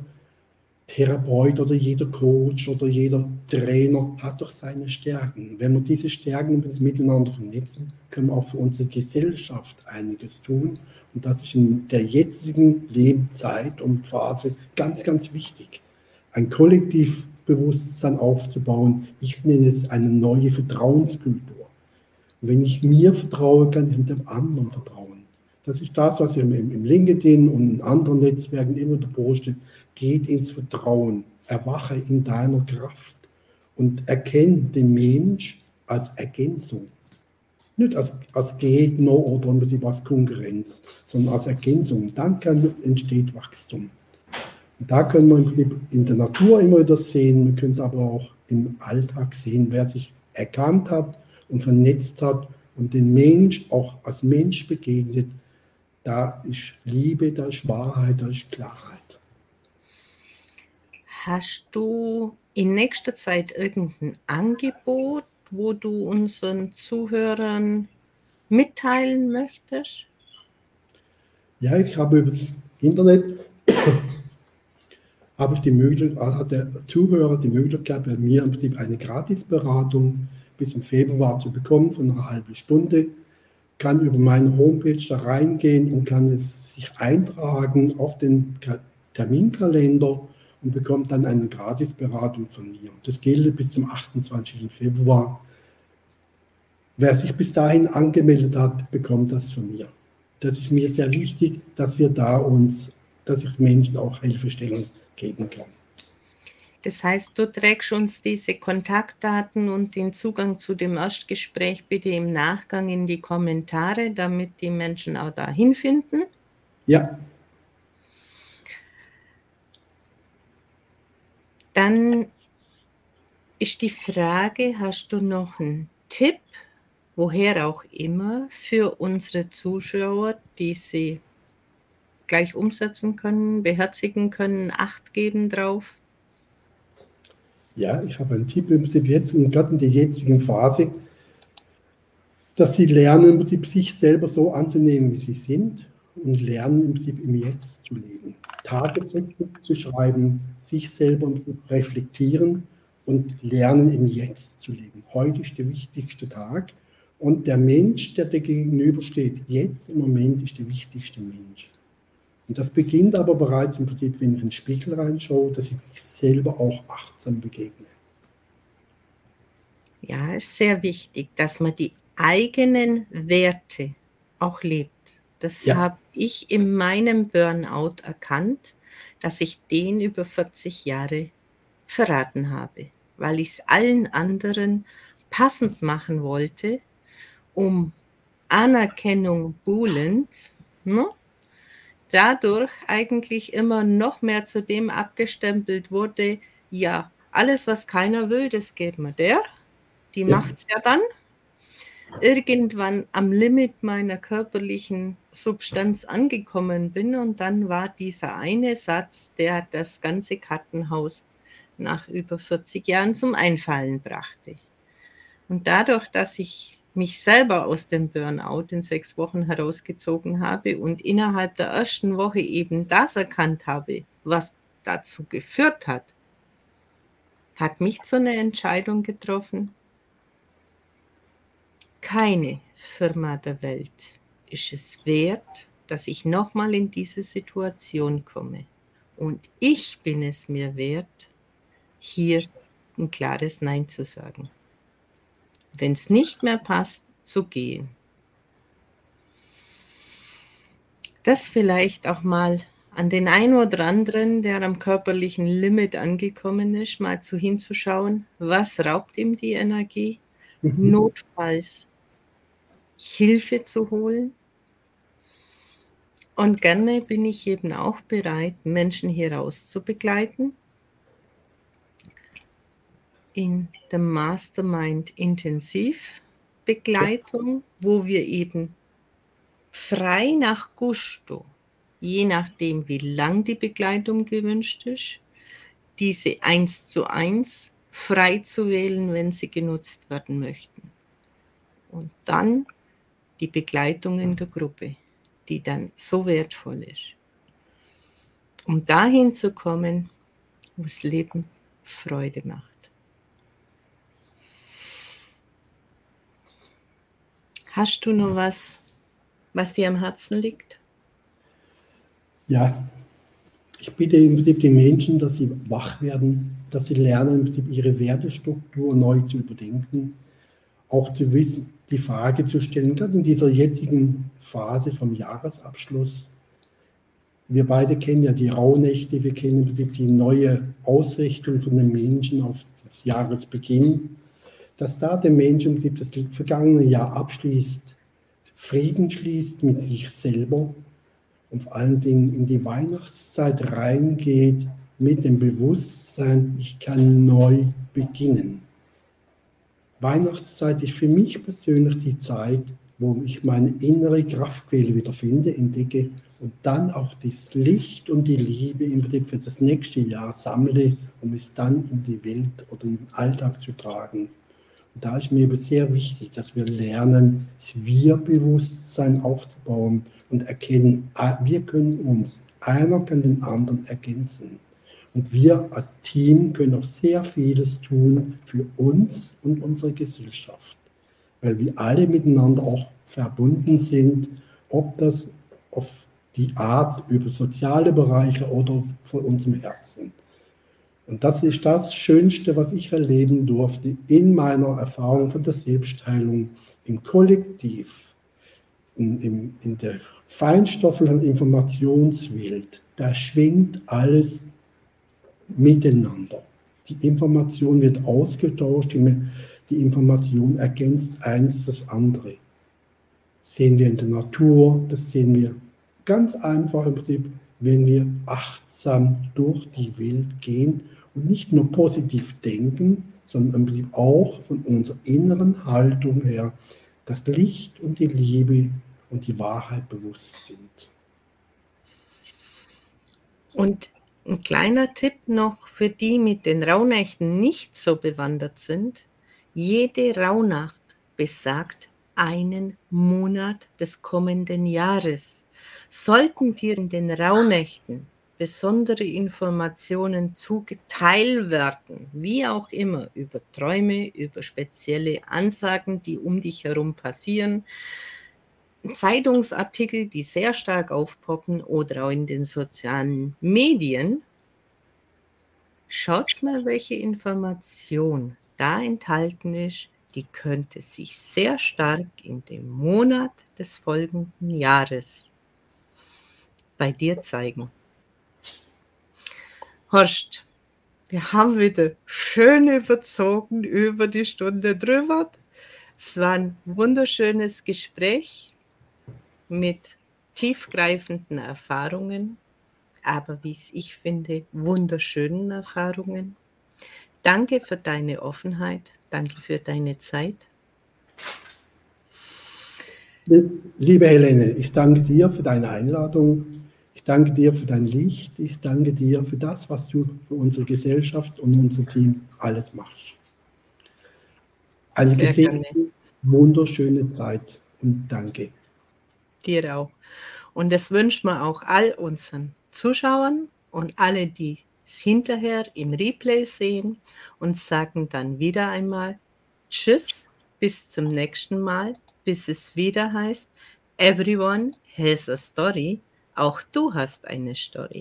Therapeut oder jeder Coach oder jeder Trainer hat doch seine Stärken. Wenn wir diese Stärken miteinander vernetzen, können wir auch für unsere Gesellschaft einiges tun. Und das ist in der jetzigen Lebenszeit und Phase ganz, ganz wichtig. Ein Kollektivbewusstsein aufzubauen. Ich nenne es eine neue Vertrauenskultur. Und wenn ich mir vertraue, kann ich mit dem anderen vertrauen. Das ist das, was ich im, LinkedIn und in anderen Netzwerken immer poste geht ins Vertrauen, erwache in deiner Kraft und erkenne den Mensch als Ergänzung. Nicht als, als Gegner oder als Konkurrenz, sondern als Ergänzung. Dann kann, entsteht Wachstum. Und da können wir in der Natur immer wieder sehen, wir können es aber auch im Alltag sehen, wer sich erkannt hat und vernetzt hat und den Mensch auch als Mensch begegnet, da ist Liebe, da ist Wahrheit, da ist Klarheit. Hast du in nächster Zeit irgendein Angebot, wo du unseren Zuhörern mitteilen möchtest? Ja, ich habe über das Internet [COUGHS] habe ich die Möglichkeit, also hat der Zuhörer die Möglichkeit, bei mir im Prinzip eine Gratisberatung bis im Februar zu bekommen von einer halben Stunde, kann über meine Homepage da reingehen und kann es sich eintragen auf den Terminkalender und bekommt dann eine Gratisberatung von mir. Das gilt bis zum 28. Februar. Wer sich bis dahin angemeldet hat, bekommt das von mir. Das ist mir sehr wichtig, dass wir da uns, dass ich Menschen auch Hilfestellung geben kann. Das heißt, du trägst uns diese Kontaktdaten und den Zugang zu dem Erstgespräch bitte im Nachgang in die Kommentare, damit die Menschen auch dahin finden. Ja, Dann ist die Frage, hast du noch einen Tipp, woher auch immer, für unsere Zuschauer, die sie gleich umsetzen können, beherzigen können, Acht geben drauf? Ja, ich habe einen Tipp im Prinzip jetzt, und gerade in der jetzigen Phase, dass sie lernen, sich selber so anzunehmen, wie sie sind und lernen, im Prinzip im Jetzt zu leben. Tagesrückblick zu schreiben, sich selber zu reflektieren und lernen, im Jetzt zu leben. Heute ist der wichtigste Tag und der Mensch, der dir gegenübersteht, jetzt im Moment ist der wichtigste Mensch. Und das beginnt aber bereits im Prinzip, wenn ich in den Spiegel reinschaue, dass ich mich selber auch achtsam begegne. Ja, ist sehr wichtig, dass man die eigenen Werte auch lebt. Das ja. habe ich in meinem Burnout erkannt, dass ich den über 40 Jahre verraten habe, weil ich es allen anderen passend machen wollte, um Anerkennung buhlend, ne? dadurch eigentlich immer noch mehr zu dem abgestempelt wurde, ja, alles, was keiner will, das geht mir der, die ja. macht es ja dann irgendwann am Limit meiner körperlichen Substanz angekommen bin und dann war dieser eine Satz, der das ganze Kartenhaus nach über 40 Jahren zum Einfallen brachte. Und dadurch, dass ich mich selber aus dem Burnout in sechs Wochen herausgezogen habe und innerhalb der ersten Woche eben das erkannt habe, was dazu geführt hat, hat mich zu einer Entscheidung getroffen, keine Firma der Welt ist es wert, dass ich nochmal in diese Situation komme. Und ich bin es mir wert, hier ein klares Nein zu sagen. Wenn es nicht mehr passt, zu gehen. Das vielleicht auch mal an den einen oder anderen, der am körperlichen Limit angekommen ist, mal zu hinzuschauen, was raubt ihm die Energie? Mhm. Notfalls Hilfe zu holen. Und gerne bin ich eben auch bereit, Menschen hier raus zu begleiten. In dem Mastermind Intensiv Begleitung, wo wir eben frei nach Gusto, je nachdem, wie lang die Begleitung gewünscht ist, diese eins zu eins frei zu wählen, wenn sie genutzt werden möchten. Und dann die Begleitung in der Gruppe, die dann so wertvoll ist. Um dahin zu kommen, wo das Leben Freude macht. Hast du noch was, was dir am Herzen liegt? Ja, ich bitte im Prinzip die Menschen, dass sie wach werden, dass sie lernen, im Prinzip ihre Wertestruktur neu zu überdenken, auch zu wissen, die Frage zu stellen, gerade in dieser jetzigen Phase vom Jahresabschluss. Wir beide kennen ja die Rauhnächte, wir kennen die neue Ausrichtung von den Menschen auf das Jahresbeginn, dass da der Mensch im Prinzip das vergangene Jahr abschließt, Frieden schließt mit sich selber und vor allen Dingen in die Weihnachtszeit reingeht mit dem Bewusstsein, ich kann neu beginnen. Weihnachtszeit ist für mich persönlich die Zeit, wo ich meine innere Kraftquelle wieder finde, entdecke und dann auch das Licht und die Liebe im Prinzip für das nächste Jahr sammle, um es dann in die Welt oder in den Alltag zu tragen. Und da ist mir sehr wichtig, dass wir lernen, das Wir-Bewusstsein aufzubauen und erkennen, ah, wir können uns, einer kann den anderen ergänzen. Und wir als Team können auch sehr vieles tun für uns und unsere Gesellschaft, weil wir alle miteinander auch verbunden sind, ob das auf die Art über soziale Bereiche oder von unserem Herzen. Und das ist das Schönste, was ich erleben durfte in meiner Erfahrung von der Selbstheilung im Kollektiv, in, in, in der feinstofflichen Informationswelt. Da schwingt alles miteinander. Die Information wird ausgetauscht, die Information ergänzt eins das andere. Das sehen wir in der Natur, das sehen wir ganz einfach im Prinzip, wenn wir achtsam durch die Welt gehen und nicht nur positiv denken, sondern im Prinzip auch von unserer inneren Haltung her das Licht und die Liebe und die Wahrheit bewusst sind. Und ein kleiner Tipp noch für die mit den Rauhnächten nicht so bewandert sind. Jede Rauhnacht besagt einen Monat des kommenden Jahres. Sollten dir in den Rauhnächten besondere Informationen zugeteilt werden, wie auch immer, über Träume, über spezielle Ansagen, die um dich herum passieren, Zeitungsartikel, die sehr stark aufpoppen oder auch in den sozialen Medien, schaut mal, welche Information da enthalten ist. Die könnte sich sehr stark in dem Monat des folgenden Jahres bei dir zeigen. Horst, wir haben wieder schön überzogen über die Stunde drüber. Es war ein wunderschönes Gespräch mit tiefgreifenden Erfahrungen, aber wie ich finde, wunderschönen Erfahrungen. Danke für deine Offenheit, danke für deine Zeit. Liebe Helene, ich danke dir für deine Einladung. Ich danke dir für dein Licht. Ich danke dir für das, was du für unsere Gesellschaft und unser Team alles machst. Eine gesegnete, wunderschöne Zeit und danke. Dir auch. Und das wünschen wir auch all unseren Zuschauern und alle, die es hinterher im Replay sehen und sagen dann wieder einmal Tschüss, bis zum nächsten Mal, bis es wieder heißt, Everyone has a story. Auch du hast eine Story.